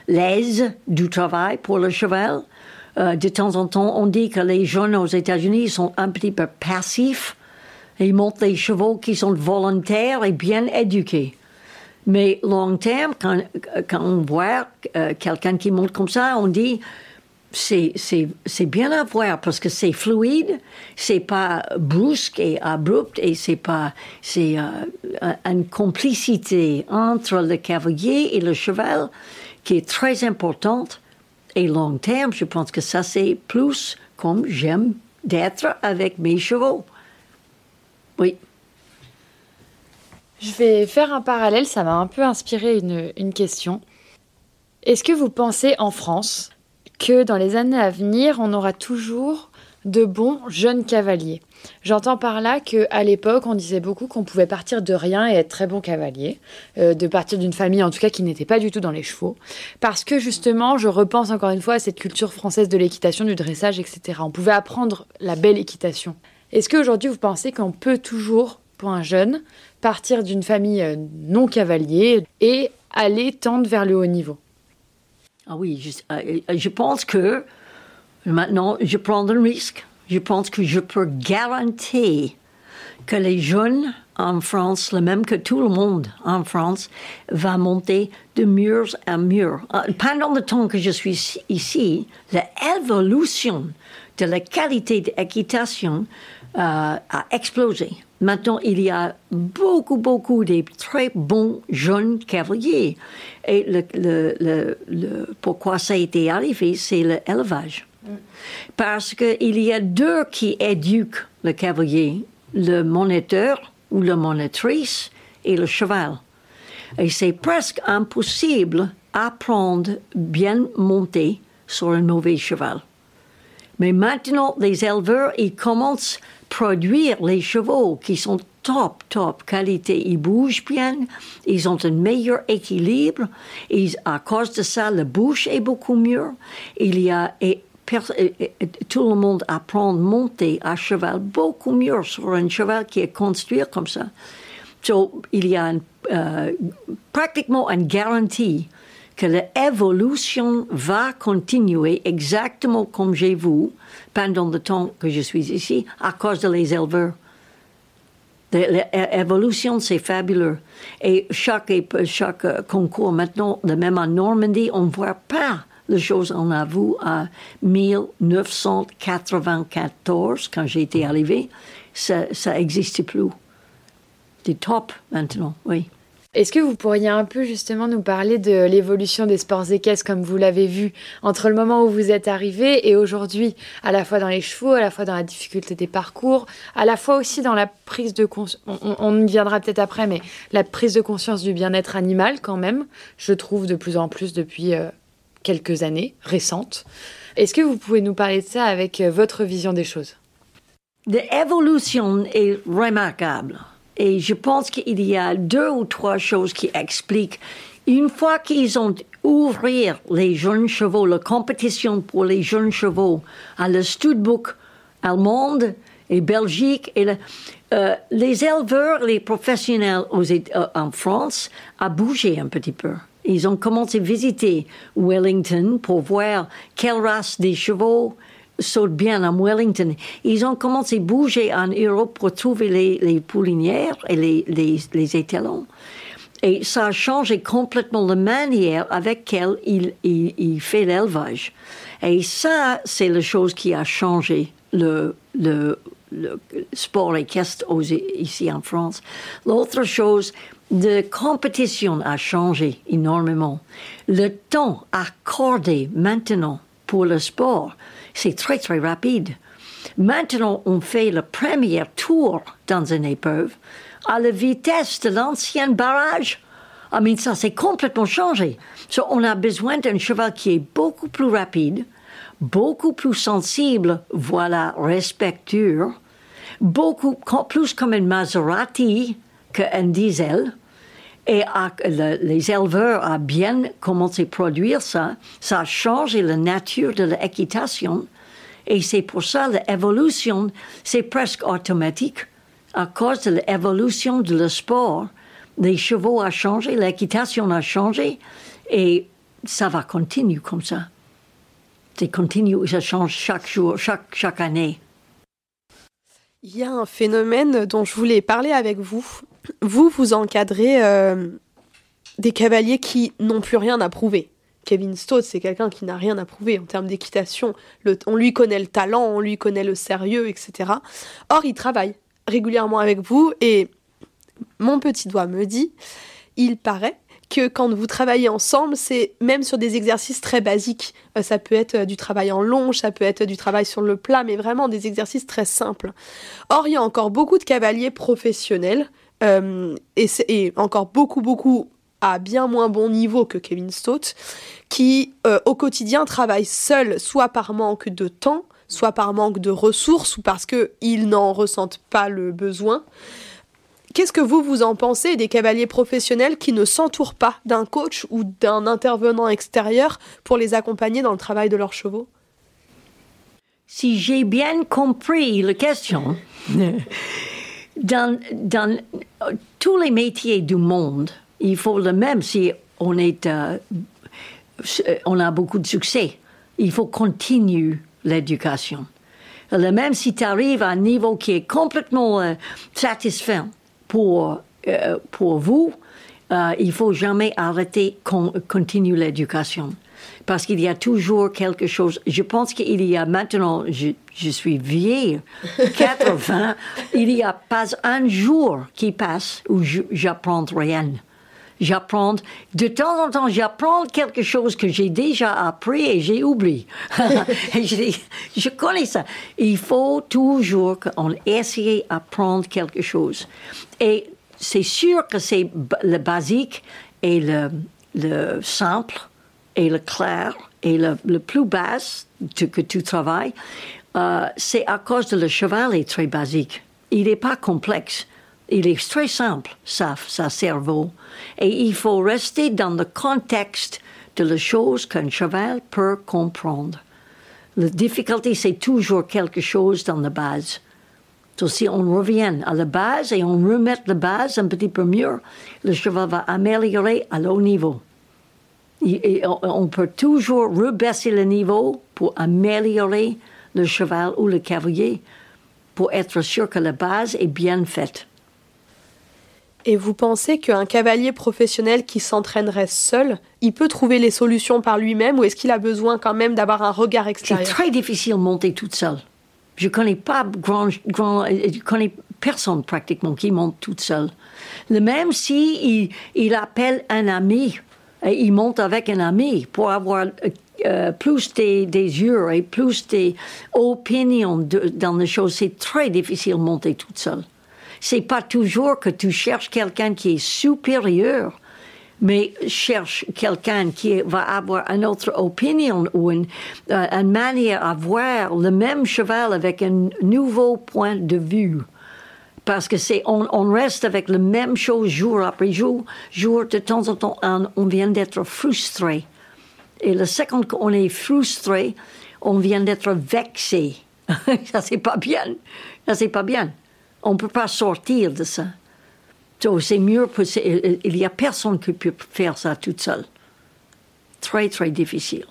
l'aise du travail pour le cheval, euh, de temps en temps, on dit que les jeunes aux États-Unis sont un petit peu passifs. Ils montent des chevaux qui sont volontaires et bien éduqués. Mais long terme, quand, quand on voit euh, quelqu'un qui monte comme ça, on dit c'est, bien à voir parce que c'est fluide, c'est pas brusque et abrupt et c'est pas c'est euh, une complicité entre le cavalier et le cheval qui est très importante et long terme, je pense que ça, c'est plus comme j'aime d'être avec mes chevaux. Oui. Je vais faire un parallèle, ça m'a un peu inspiré une, question. Est-ce que vous pensez en France que dans les années à venir, on aura toujours de bons jeunes cavaliers. J'entends par là qu'à l'époque, on disait beaucoup qu'on pouvait partir de rien et être très bon cavalier, euh, de partir d'une famille en tout cas qui n'était pas du tout dans les chevaux, parce que justement, je repense encore une fois à cette culture française de l'équitation, du dressage, etc. On pouvait apprendre la belle équitation. Est-ce qu'aujourd'hui, vous pensez qu'on peut toujours, pour un jeune, partir d'une famille euh, non cavalier et aller tendre vers le haut niveau? Ah oui, je, euh, je pense que Maintenant, je prends un risque. Je pense que je peux garantir que les jeunes en France, le même que tout le monde en France, va monter de en mieux. Euh, pendant le temps que je suis ici, l'évolution de la qualité d'équitation euh, a explosé. Maintenant, il y a beaucoup, beaucoup de très bons jeunes cavaliers. Et le, pourquoi ça a été arrivé, c'est l'élevage. Parce qu'il y a deux qui éduquent le cavalier, le moniteur ou la monitrice et le cheval. Et c'est presque impossible d'apprendre bien monter sur un mauvais cheval. Mais maintenant, les éleveurs, ils commencent à produire les chevaux qui sont top, top qualité. Ils bougent bien, ils ont un meilleur équilibre. Et à cause de ça, la bouche est beaucoup mieux. Il y a, tout le monde apprend à monter à cheval beaucoup mieux sur un cheval qui est construit comme ça. Donc, il y a euh, pratiquement une garantie que l'évolution va continuer exactement comme j'ai vu pendant le temps que je suis ici à cause de éleveurs. L'évolution, c'est fabuleux. Et chaque, chaque concours, maintenant, même en Normandie, on ne voit pas les choses on a vu à 1994, quand j'ai été arrivé, ça n'existe plus. C'est top maintenant, oui. Est-ce que vous pourriez un peu justement nous parler de l'évolution des sports équestres comme vous l'avez vu entre le moment où vous êtes arrivé et aujourd'hui, à la fois dans les chevaux, à la fois dans la difficulté des parcours, à la fois aussi dans la prise de conscience, on, viendra peut-être après, mais la prise de conscience du bien-être animal quand même, je trouve de plus en plus depuis euh, quelques années récentes. Est-ce que vous pouvez nous parler de ça avec euh, votre vision des choses? L'évolution est remarquable. Et je pense qu'il y a deux ou trois choses qui expliquent. Une fois qu'ils ont ouvert les jeunes chevaux, la compétition pour les jeunes chevaux à la Studbook allemande et Belgique, et euh, les éleveurs, les professionnels en France a bougé un petit peu. Ils ont commencé à visiter Wellington pour voir quelle race des chevaux saute bien à Wellington. Ils ont commencé à bouger en Europe pour trouver les, poulinières et les, étalons. Et ça a changé complètement la manière avec laquelle il, il, fait l'élevage. Et ça, c'est la chose qui a changé le, le sport équestre ici en France. L'autre chose, de compétition a changé énormément. Le temps accordé maintenant pour le sport, c'est très très rapide. Maintenant, on fait le premier tour dans une épreuve à la vitesse de l'ancien barrage. I mean, ça c'est complètement changé. So, on a besoin d'un cheval qui est beaucoup plus rapide, beaucoup plus sensible, voilà, respectueux, beaucoup plus comme un Maserati qu'un diesel. Et les éleveurs ont bien commencé à produire ça. Ça a changé la nature de l'équitation. Et c'est pour ça l'évolution, c'est presque automatique. À cause de l'évolution de le sport, les chevaux ont changé, l'équitation a changé. Et ça va continuer comme ça. Ça continue, ça change chaque jour, chaque, chaque année. Il y a un phénomène dont je voulais parler avec vous. Vous, vous encadrez euh, des cavaliers qui n'ont plus rien à prouver. Kevin Stott, c'est quelqu'un qui n'a rien à prouver en termes d'équitation. On lui connaît le talent, on lui connaît le sérieux, etc. Or, il travaille régulièrement avec vous et mon petit doigt me dit, il paraît quand vous travaillez ensemble, c'est même sur des exercices très basiques. Euh, ça peut être euh, du travail en longe, ça peut être du travail sur le plat, mais vraiment des exercices très simples. Or, il y a encore beaucoup de cavaliers professionnels, euh, et, et, encore beaucoup, beaucoup à bien moins bon niveau que Kevin Stott, qui au quotidien travaillent seuls, soit par manque de temps, soit par manque de ressources, ou parce qu'ils n'en ressentent pas le besoin. Qu'est-ce que vous, vous en pensez des cavaliers professionnels qui ne s'entourent pas d'un coach ou d'un intervenant extérieur pour les accompagner dans le travail de leurs chevaux? Si j'ai bien compris la question, dans, tous les métiers du monde, il faut le même si on, euh, a beaucoup de succès. Il faut continuer l'éducation. Le même si tu arrives à un niveau qui est complètement euh, satisfaisant pour, euh, pour vous, euh, il faut jamais arrêter, con, continuer l'éducation. Parce qu'il y a toujours quelque chose. Je pense qu'il y a maintenant, je, je suis vieille, 80, il n'y a pas un jour qui passe où j'apprends rien j'apprends. De temps en temps, j'apprends quelque chose que j'ai déjà appris et j'ai oublié. je, je, connais ça. Il faut toujours qu'on essaye d'apprendre quelque chose. Et c'est sûr que c'est le basique et le, le simple et le clair et le, le plus bas que tu travailles. Euh, c'est à cause de le cheval est très basique. Il n'est pas complexe. Il est très simple, sa, sa cerveau. Et il faut rester dans le contexte de la chose qu'un cheval peut comprendre. La difficulté, c'est toujours quelque chose dans la base. Donc, si on revient à la base et on remet la base un petit peu mieux, le cheval va améliorer à haut niveau. On peut toujours rebaisser le niveau pour améliorer le cheval ou le cavalier pour être sûr que la base est bien faite. Et vous pensez qu'un cavalier professionnel qui s'entraînerait seul, il peut trouver les solutions par lui-même ou est-ce qu'il a besoin quand même d'avoir un regard extérieur? C'est très difficile de monter toute seule. Je connais pas grand, grand, je connais personne pratiquement qui monte toute seule. Le même si il, appelle un ami, et il monte avec un ami pour avoir euh, plus des, des, yeux et plus des opinions dans les choses. C'est très difficile de monter toute seule c'est pas toujours que tu cherches quelqu'un qui est supérieur, mais cherche quelqu'un qui va avoir une autre opinion ou une, euh, manière à voir le même cheval avec un nouveau point de vue parce que c'est on, on, reste avec la même chose jour après jour, jour de temps en temps, on vient d'être frustré. Et le second qu'on est frustré, on vient d'être vexé. ça c'est pas bien. Ça c'est pas bien. On peut pas sortir de ça. Donc c'est mieux, il y a personne qui peut faire ça toute seule. Très très difficile.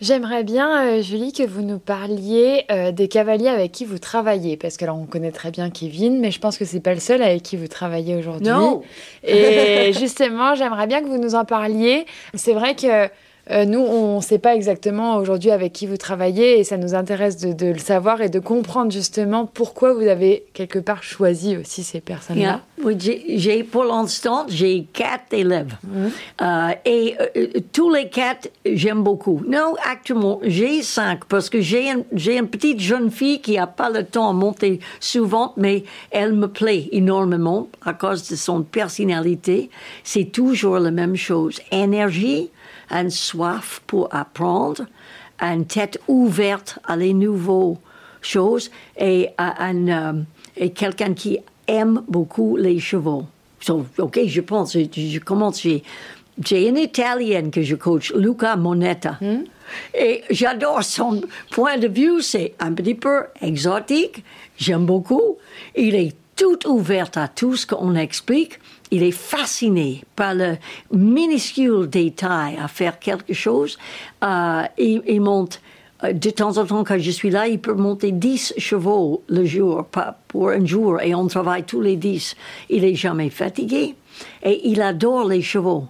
J'aimerais bien, euh, Julie, que vous nous parliez euh, des cavaliers avec qui vous travaillez, parce que là, on connaît très bien Kevin, mais je pense que c'est pas le seul avec qui vous travaillez aujourd'hui. Non. Et justement, j'aimerais bien que vous nous en parliez. C'est vrai que euh, nous, on ne sait pas exactement aujourd'hui avec qui vous travaillez et ça nous intéresse de, le savoir et de comprendre justement pourquoi vous avez quelque part choisi aussi ces personnes-là. Oui, j'ai pour l'instant j'ai quatre élèves mhm. euh, et euh, tous les quatre j'aime beaucoup. Non, actuellement j'ai cinq parce que j'ai une petite jeune fille qui n'a pas le temps à monter souvent, mais elle me plaît énormément à cause de son personnalité. C'est toujours la même chose, énergie une soif pour apprendre, une tête ouverte à les nouvelles choses et, un, euh, et quelqu'un qui aime beaucoup les chevaux. ok, je pense, je, commence, j'ai, j'ai une Italienne que je coach, Luca Monetta. Hmm? Et j'adore son point de vue, c'est un petit peu exotique, j'aime beaucoup. Il est tout ouvert à tout ce qu'on explique il est fasciné par le minuscule détail à faire quelque chose. Euh, il, monte, euh, de temps en temps, quand je suis là, il peut monter 10 chevaux le jour, pour un jour, et on travaille tous les 10. Il est jamais fatigué et il adore les chevaux.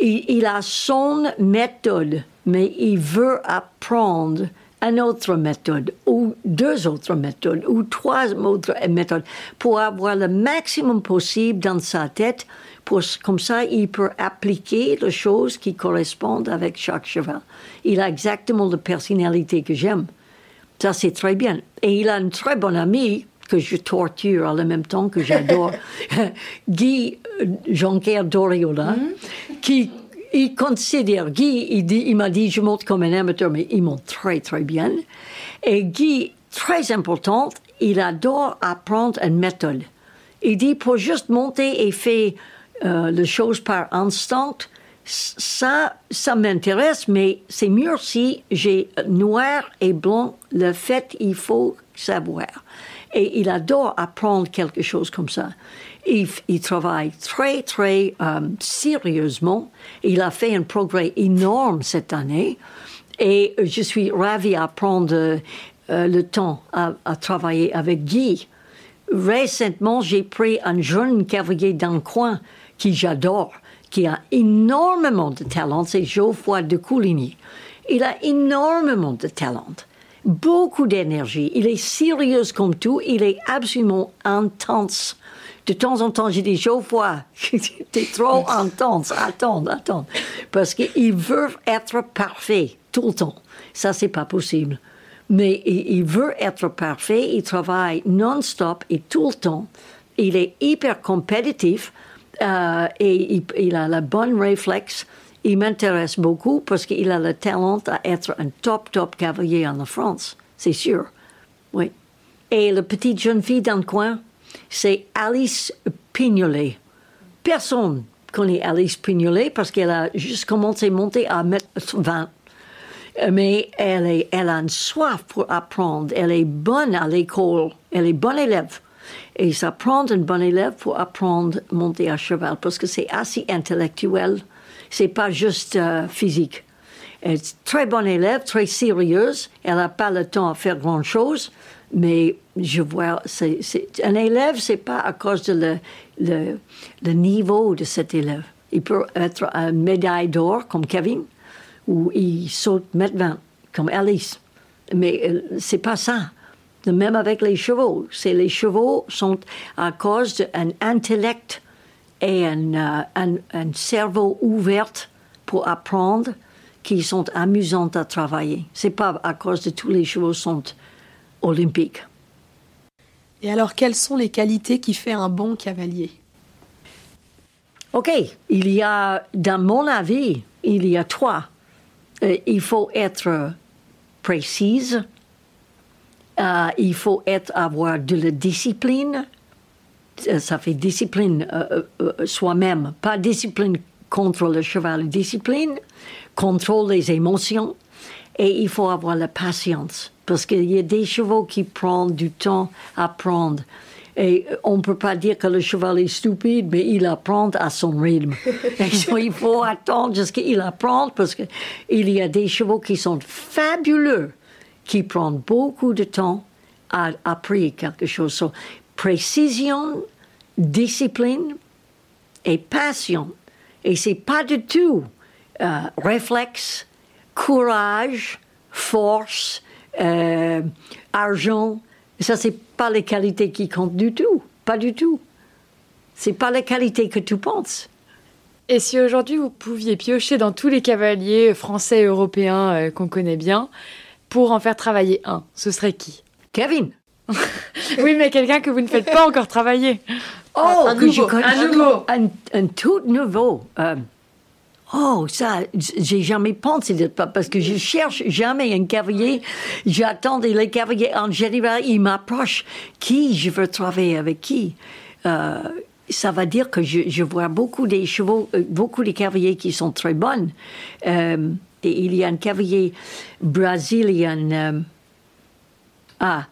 il a son méthode, mais il veut apprendre une autre méthode, ou deux autres méthodes, ou trois autres méthodes, pour avoir le maximum possible dans sa tête, pour, comme ça, il peut appliquer les choses qui correspondent avec chaque cheval. Il a exactement la personnalité que j'aime. Ça, c'est très bien. Et il a un très bon ami que je torture en même temps que j'adore, Guy euh, Jonquière Doriola, mm-hmm. qui il considère, Guy, il, m'a dit, je monte comme un amateur, mais il monte très, très bien. Et Guy, très important, il adore apprendre une méthode. Il dit, pour juste monter et faire euh, les choses par instant, ça, ça m'intéresse, mais c'est mieux si j'ai noir et blanc. Le fait, il faut savoir. Et il adore apprendre quelque chose comme ça. Il, travaille très, très euh, sérieusement. Il a fait un progrès énorme cette année. Et je suis ravie à prendre euh, le temps à, travailler avec Guy. Récemment, j'ai pris un jeune cavalier d'un coin qui j'adore, qui a énormément de talent, c'est Geoffroy de Coligny. Il a énormément de talent, beaucoup d'énergie. Il est sérieux comme tout, il est absolument intense de temps en temps, j'ai dit, Geoffroy, t'es trop intense, attends, attends. Parce qu'il veut être parfait tout le temps. Ça, c'est pas possible. Mais il veut être parfait, il travaille non-stop et tout le temps. Il est hyper compétitif euh, et il, a la bonne réflexe. Il m'intéresse beaucoup parce qu'il a le talent à être un top, top cavalier en France, c'est sûr. Oui. Et la petite jeune fille dans le coin, c'est Alice Pignolet. Personne connaît Alice Pignolet parce qu'elle a juste commencé à monter à mettre 20. Mais elle, est, elle a une soif pour apprendre. Elle est bonne à l'école. Elle est bonne élève. Et ça prend un bon élève pour apprendre à monter à cheval parce que c'est assez intellectuel. C'est pas juste euh, physique. Elle est très bonne élève, très sérieuse. Elle n'a pas le temps à faire grand chose. Mais je vois, c'est, un élève, c'est pas à cause de le, le, le, niveau de cet élève. Il peut être un médaille d'or comme Kevin, ou il saute 20 comme Alice. Mais euh, c'est pas ça. Même avec les chevaux, c'est les chevaux sont à cause d'un intellect et un, euh, un, cerveau ouvert pour apprendre qui sont amusants à travailler. C'est pas à cause de tous les chevaux sont olympique. Et alors, quelles sont les qualités qui font un bon cavalier? OK, il y a, dans mon avis, il y a trois. Euh, il faut être précise, euh, il faut être, avoir de la discipline. Euh, Ça fait discipline soi-même, pas discipline contre le cheval, discipline, contrôle les émotions. Et il faut avoir la patience, parce qu'il y a des chevaux qui prennent du temps à apprendre. Et on ne peut pas dire que le cheval est stupide, mais il apprend à son rythme. Et so, il faut attendre jusqu'à qu'il apprenne, parce qu'il y a des chevaux qui sont fabuleux, qui prennent beaucoup de temps à apprendre quelque chose. So, précision, discipline et passion. Et c'est pas du tout euh, réflexe, courage, force, euh, argent. Ça, c'est pas les qualités qui comptent du tout. Pas du tout. C'est pas les qualités que tu penses. Et si aujourd'hui vous pouviez piocher dans tous les cavaliers français et européens euh, qu'on connaît bien pour en faire travailler un, ce serait qui? Kevin. Oui, mais quelqu'un que vous ne faites pas encore travailler. Oh, un nouveau, connais- un nouveau. Un, un tout nouveau. Euh, oh, ça, j'ai jamais pensé de pas parce que je cherche jamais un cavalier. J'attends les cavaliers en général, ils m'approchent. Qui je veux travailler avec qui? Euh, Ça va dire que je, je vois beaucoup des chevaux, euh, beaucoup de cavaliers qui sont très bonnes. Euh, et il y a un cavalier brésilien. euh, ah,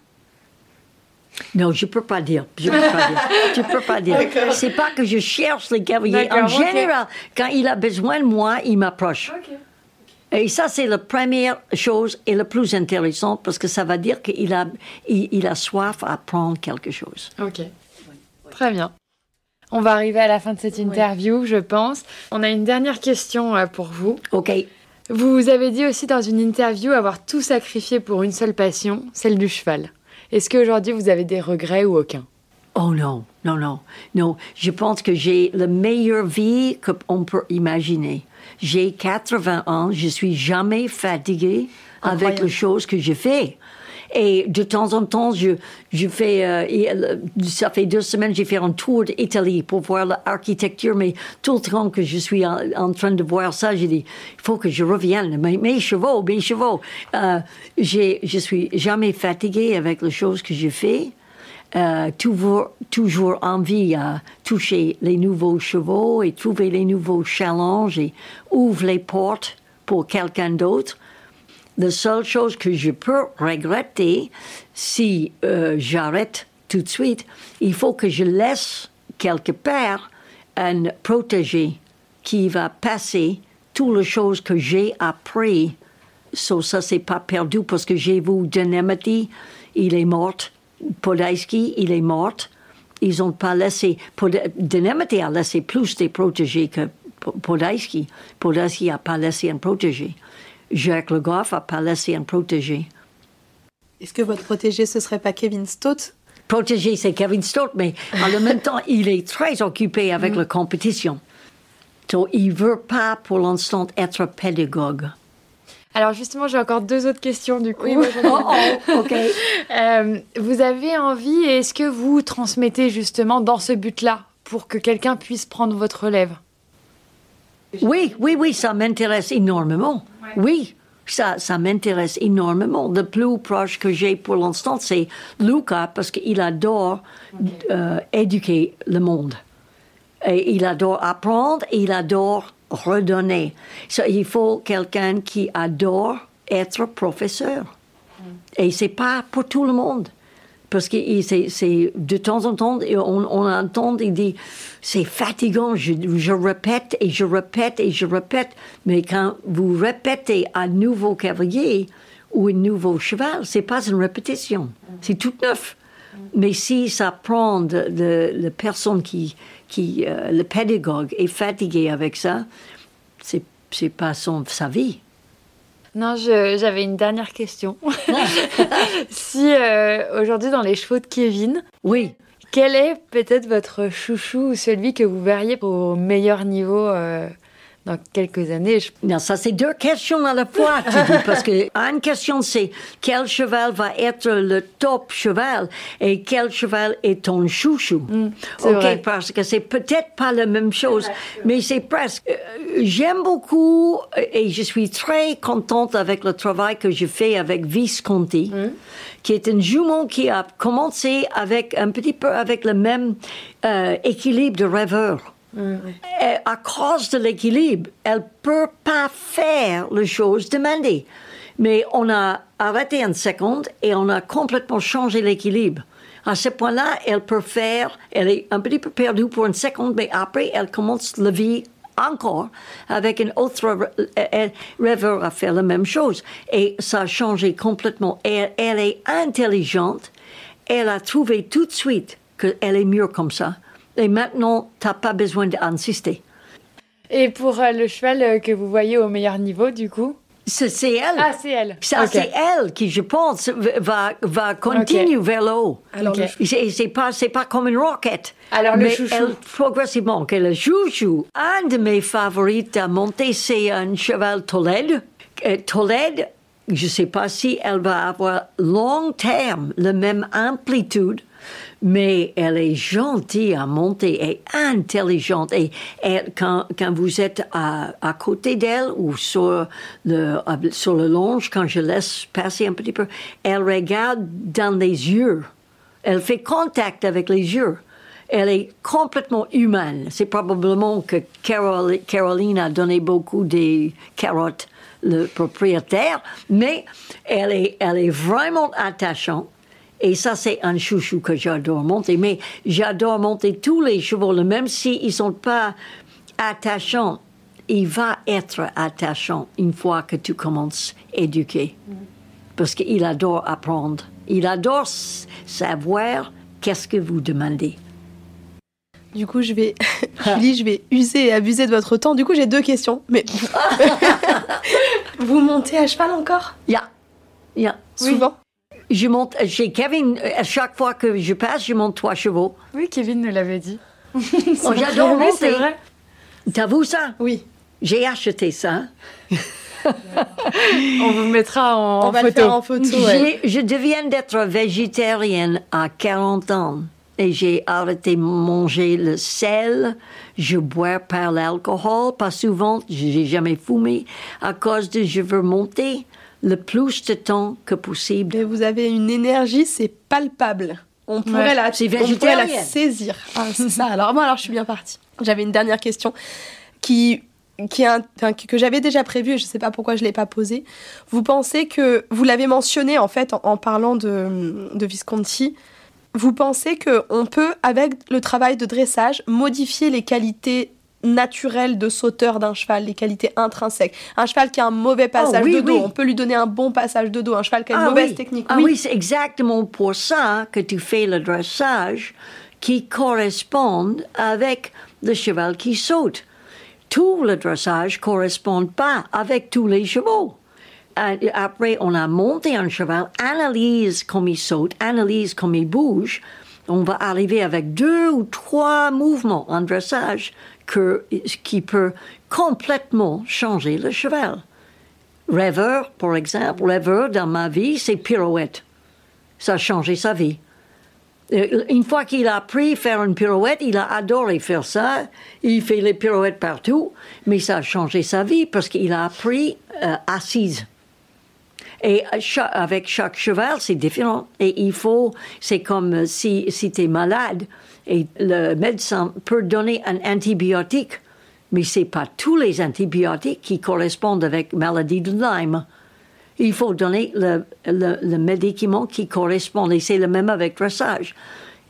non, je peux pas dire. Je peux pas dire. Je peux pas dire. C'est pas que je cherche les cavaliers. En général, quand il a besoin de moi, il m'approche. Et ça, c'est la première chose et le plus intéressante parce que ça va dire qu'il a, il, il a soif à apprendre quelque chose. Ok. Très bien. On va arriver à la fin de cette interview, je pense. On a une dernière question euh, pour vous. OK. Vous avez dit aussi dans une interview avoir tout sacrifié pour une seule passion, celle du cheval. Est-ce qu'aujourd'hui vous avez des regrets ou aucun? Oh non, non, non, non. Je pense que j'ai la meilleure vie qu'on peut imaginer. J'ai 80 ans, je suis jamais fatiguée avec les choses que je fais. Et de temps en temps, je, je fais, euh, euh, ça fait deux semaines, j'ai fait un tour d'Italie pour voir l'architecture, mais tout le temps que je suis en, train de voir ça, j'ai dit, il faut que je revienne. Mes, chevaux, mes chevaux. Euh, je suis jamais fatiguée avec les choses que je fais. Euh, toujours, toujours envie à toucher les nouveaux chevaux et trouver les nouveaux challenges et ouvre les portes pour quelqu'un d'autre. La seule chose que je peux regretter, si euh, j'arrête tout de suite, il faut que je laisse quelque part un protégé qui va passer toutes les choses que j'ai appris. So, ça, c'est pas perdu parce que j'ai vu Dynamity, il est mort. Podolski, il est mort. Ils n'ont pas laissé. Dynamity a laissé plus de protégés que Po- Podolski. Podolski n'a pas laissé un protégé. Jacques Le Goff n'a pas laissé un protégé. Est-ce que votre protégé, ce serait pas Kevin Stott Protégé, c'est Kevin Stott, mais en même temps, il est très occupé avec la compétition. Donc, il ne veut pas pour l'instant être pédagogue. Alors justement, j'ai encore deux autres questions du coup. Oh, oh, OK. Euh, vous avez envie et est-ce que vous transmettez justement dans ce but-là pour que quelqu'un puisse prendre votre relève? Oui, oui, oui, ça m'intéresse énormément. Oui, ça, ça m'intéresse énormément. Le plus proche que j'ai pour l'instant, c'est Luca, parce qu'il adore euh, éduquer le monde. Et il adore apprendre et il adore redonner. So, il faut quelqu'un qui adore être professeur. Et c'est pas pour tout le monde. Parce que c'est, de temps en temps, et on, entend, il dit, c'est fatigant, je, répète et je répète et je répète. Mais quand vous répétez un nouveau cavalier ou un nouveau cheval, c'est pas une répétition, c'est tout neuf. Mais si ça prend la personne qui, euh, le pédagogue est fatigué avec ça, c'est pas son, sa vie. Non, je- j'avais une dernière question. si euh, aujourd'hui dans les chevaux de Kevin, Oui. quel est peut-être votre chouchou ou celui que vous verriez au meilleur niveau euh, dans quelques années. Non, ça c'est deux questions à la fois, tu dis, parce que une question c'est quel cheval va être le top cheval et quel cheval est ton chouchou? Mm, ok, vrai. parce que c'est peut-être pas la même chose, mais c'est presque. Euh, J'aime beaucoup euh, et je suis très contente avec le travail que je fais avec Visconti, Mm. qui est une jument qui a commencé avec un petit peu avec le même euh, équilibre de rêveur. À cause de l'équilibre, elle peut pas faire les choses demandées. Mais on a arrêté une seconde et on a complètement changé l'équilibre. À ce point-là, elle peut faire, elle est un petit peu perdue pour une seconde, mais après, elle commence la vie encore avec un autre rêve- euh, rêveur à faire la même chose. Et ça a changé complètement. Et elle est intelligente. Elle a trouvé tout de suite qu'elle est mieux comme ça. Et maintenant, tu n'as pas besoin d'insister. Et pour euh, le cheval euh, que vous voyez au meilleur niveau, du coup? C'est elle. Ah, c'est elle. Ça, c'est elle qui, je pense, va, va continuer vers le haut. Alors, Ok. le- C'est c'est pas, c'est pas comme une roquette. Alors, le Mais chouchou. elle, progressivement, que le chouchou. Un de mes favoris à monter, c'est un cheval Tolède. Euh, Tolède, je sais pas si elle va avoir long terme la même amplitude, mais elle est gentille à monter et intelligente. Et quand, quand vous êtes à, à côté d'elle ou sur le, sur le longe, quand je laisse passer un petit peu, elle regarde dans les yeux. Elle fait contact avec les yeux. Elle est complètement humaine. C'est probablement que Carol- Caroline a donné beaucoup de carottes, le propriétaire, mais elle est, elle est vraiment attachante. Et ça, c'est un chouchou que j'adore monter. Mais j'adore monter tous les chevaux, même s'ils ne sont pas attachants. Il va être attachant une fois que tu commences à éduquer. Parce qu'il adore apprendre. Il adore savoir qu'est-ce que vous demandez. Du coup, je vais, Julie, je vais user et abuser de votre temps. Du coup, j'ai deux questions. Mais vous montez à cheval encore? Yeah. Yeah. Souvent? Je monte chez Kevin, à chaque fois que je passe, je monte trois chevaux. Oui, Kevin nous l'avait dit. Oh, j'adore Oui, c'est monter. vrai. T'as vu ça? Oui. J'ai acheté ça. On vous mettra en, On en va le photo. faire en photo. ouais. J'ai- Je deviens d'être végétarienne à 40 ans et j'ai arrêté de manger le sel. Je bois pas l'alcool, pas souvent. J'ai jamais fumé à cause de je veux monter le plus de temps que possible. Et vous avez une énergie, c'est palpable. On pourrait, Ouais, la, c'est on pourrait la végétarien. saisir. Ah, c'est ça. Alors moi, alors je suis bien partie. J'avais une dernière question qui, qui est un- enfin, que que j'avais déjà prévue et je ne sais pas pourquoi je ne l'ai pas posée. Vous pensez que, vous l'avez mentionné en fait en, en parlant de, de Visconti, vous pensez qu'on peut, avec le travail de dressage, modifier les qualités naturelles de sauteur d'un cheval, les qualités intrinsèques. Un cheval qui a un mauvais passage Oh, oui, de dos, oui. on peut lui donner un bon passage de dos. Un cheval qui a une Ah mauvaise oui. technique, Ah oui, c'est exactement pour ça que tu fais le dressage qui correspond avec le cheval qui saute. Tout le dressage correspond pas avec tous les chevaux. Euh, Après, on a monté un cheval, analyse comme il saute, analyse comme il bouge. On va arriver avec deux ou trois mouvements en dressage que, qui peut complètement changer le cheval. Rêveur, par exemple, rêveur dans ma vie, c'est pirouette. Ça a changé sa vie. Euh, Une fois qu'il a appris à faire une pirouette, il a adoré faire ça. Il fait les pirouettes partout, mais ça a changé sa vie parce qu'il a appris euh, assise. Et cha- avec chaque cheval, c'est différent. Et il faut, c'est comme euh, si, si tu es malade et le médecin peut donner un antibiotique, mais c'est pas tous les antibiotiques qui correspondent avec maladie de Lyme. Il faut donner le, le, médicament qui correspond. Et c'est le même avec dressage.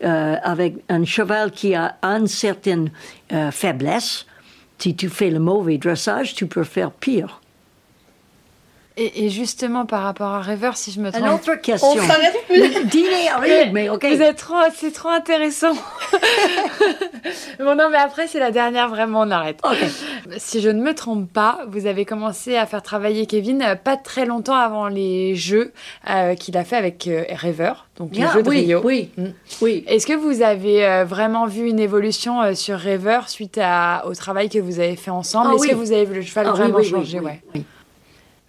Euh, avec un cheval qui a une certaine euh, faiblesse, si tu fais le mauvais dressage, tu peux faire pire. Et, justement, par rapport à Rêveur, si je me trompe. Question. On s'arrête plus. Dîner arrive, mais ok. Vous êtes trop, c'est trop intéressant. bon, non, mais après, c'est la dernière, vraiment, on arrête. Si je ne me trompe pas, vous avez commencé à faire travailler Kevin euh, pas très longtemps avant les jeux euh, qu'il a fait avec euh, Rêveur, donc les Ah, jeux de oui, Rio. oui, Mm. oui. Est-ce que vous avez euh, vraiment vu une évolution sur Rêveur suite à- au travail que vous avez fait ensemble? Ah Est-ce oui. que vous avez vu le cheval Ah, vraiment oui, changer ouais. oui.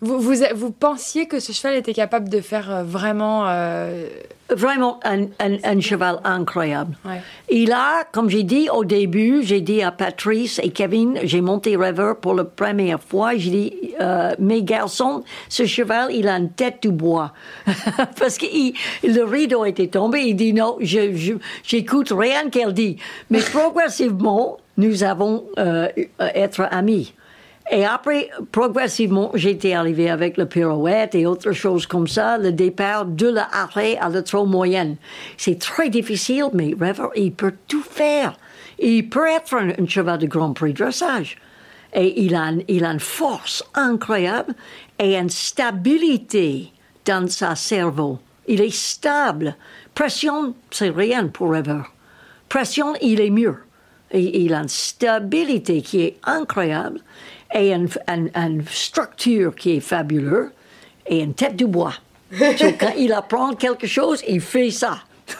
Vous, vous, vous pensiez que ce cheval était capable de faire euh, vraiment. euh, Vraiment un, un- un cheval incroyable. ouais. Il a, comme j'ai dit au début, j'ai dit à Patrice et Kevin, j'ai monté Rêveur pour la première fois. J'ai dit, euh, mes garçons, ce cheval, il a une tête de bois. Parce que il- le rideau était tombé. Il dit non, je, je- j'écoute rien qu'elle dit. Mais progressivement, nous avons euh, être amis. Et après, progressivement, j'étais arrivé avec le pirouette et autres choses comme ça, le départ de l'arrêt à la trop moyenne. C'est très difficile, mais Rêveur, il peut tout faire. Il peut être un, cheval de Grand Prix dressage. Et il a, une force incroyable et une stabilité dans sa cerveau. Il est stable. Pression, c'est rien pour Rêveur. Pression, il est mieux. Et il a une stabilité qui est incroyable et une, une- une structure qui est fabuleuse et une tête de bois. Donc, quand il apprend quelque chose, il fait ça.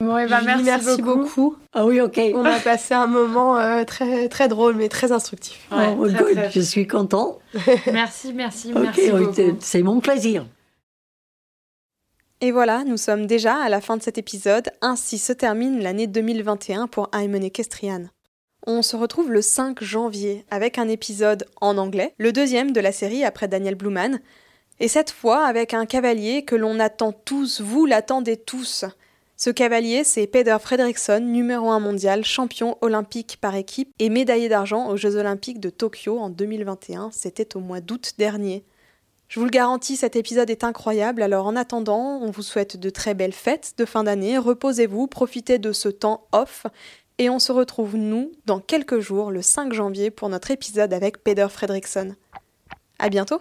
Bon, et ben, merci, beaucoup. Ah oui, OK. On a passé un moment euh, très, très drôle, mais très instructif. Ouais, Oh, très, good. très- Je suis content. Merci, merci, OK, merci c'est- c'est mon plaisir. Et voilà, nous sommes déjà à la fin de cet épisode. Ainsi se termine l'année 2021 pour Ayman Equestrian. On se retrouve le 5 janvier avec un épisode en anglais, le deuxième de la série après Daniel Bluman, et cette fois avec un cavalier que l'on attend tous, vous l'attendez tous. Ce cavalier, c'est Peder Fredriksson, numéro 1 mondial, champion olympique par équipe et médaillé d'argent aux Jeux olympiques de Tokyo en 2021, c'était au mois d'août dernier. Je vous le garantis, cet épisode est incroyable, alors en attendant, on vous souhaite de très belles fêtes de fin d'année, reposez-vous, profitez de ce temps off, et on se retrouve, nous, dans quelques jours, le 5 janvier, pour notre épisode avec Peder Fredriksson. À bientôt!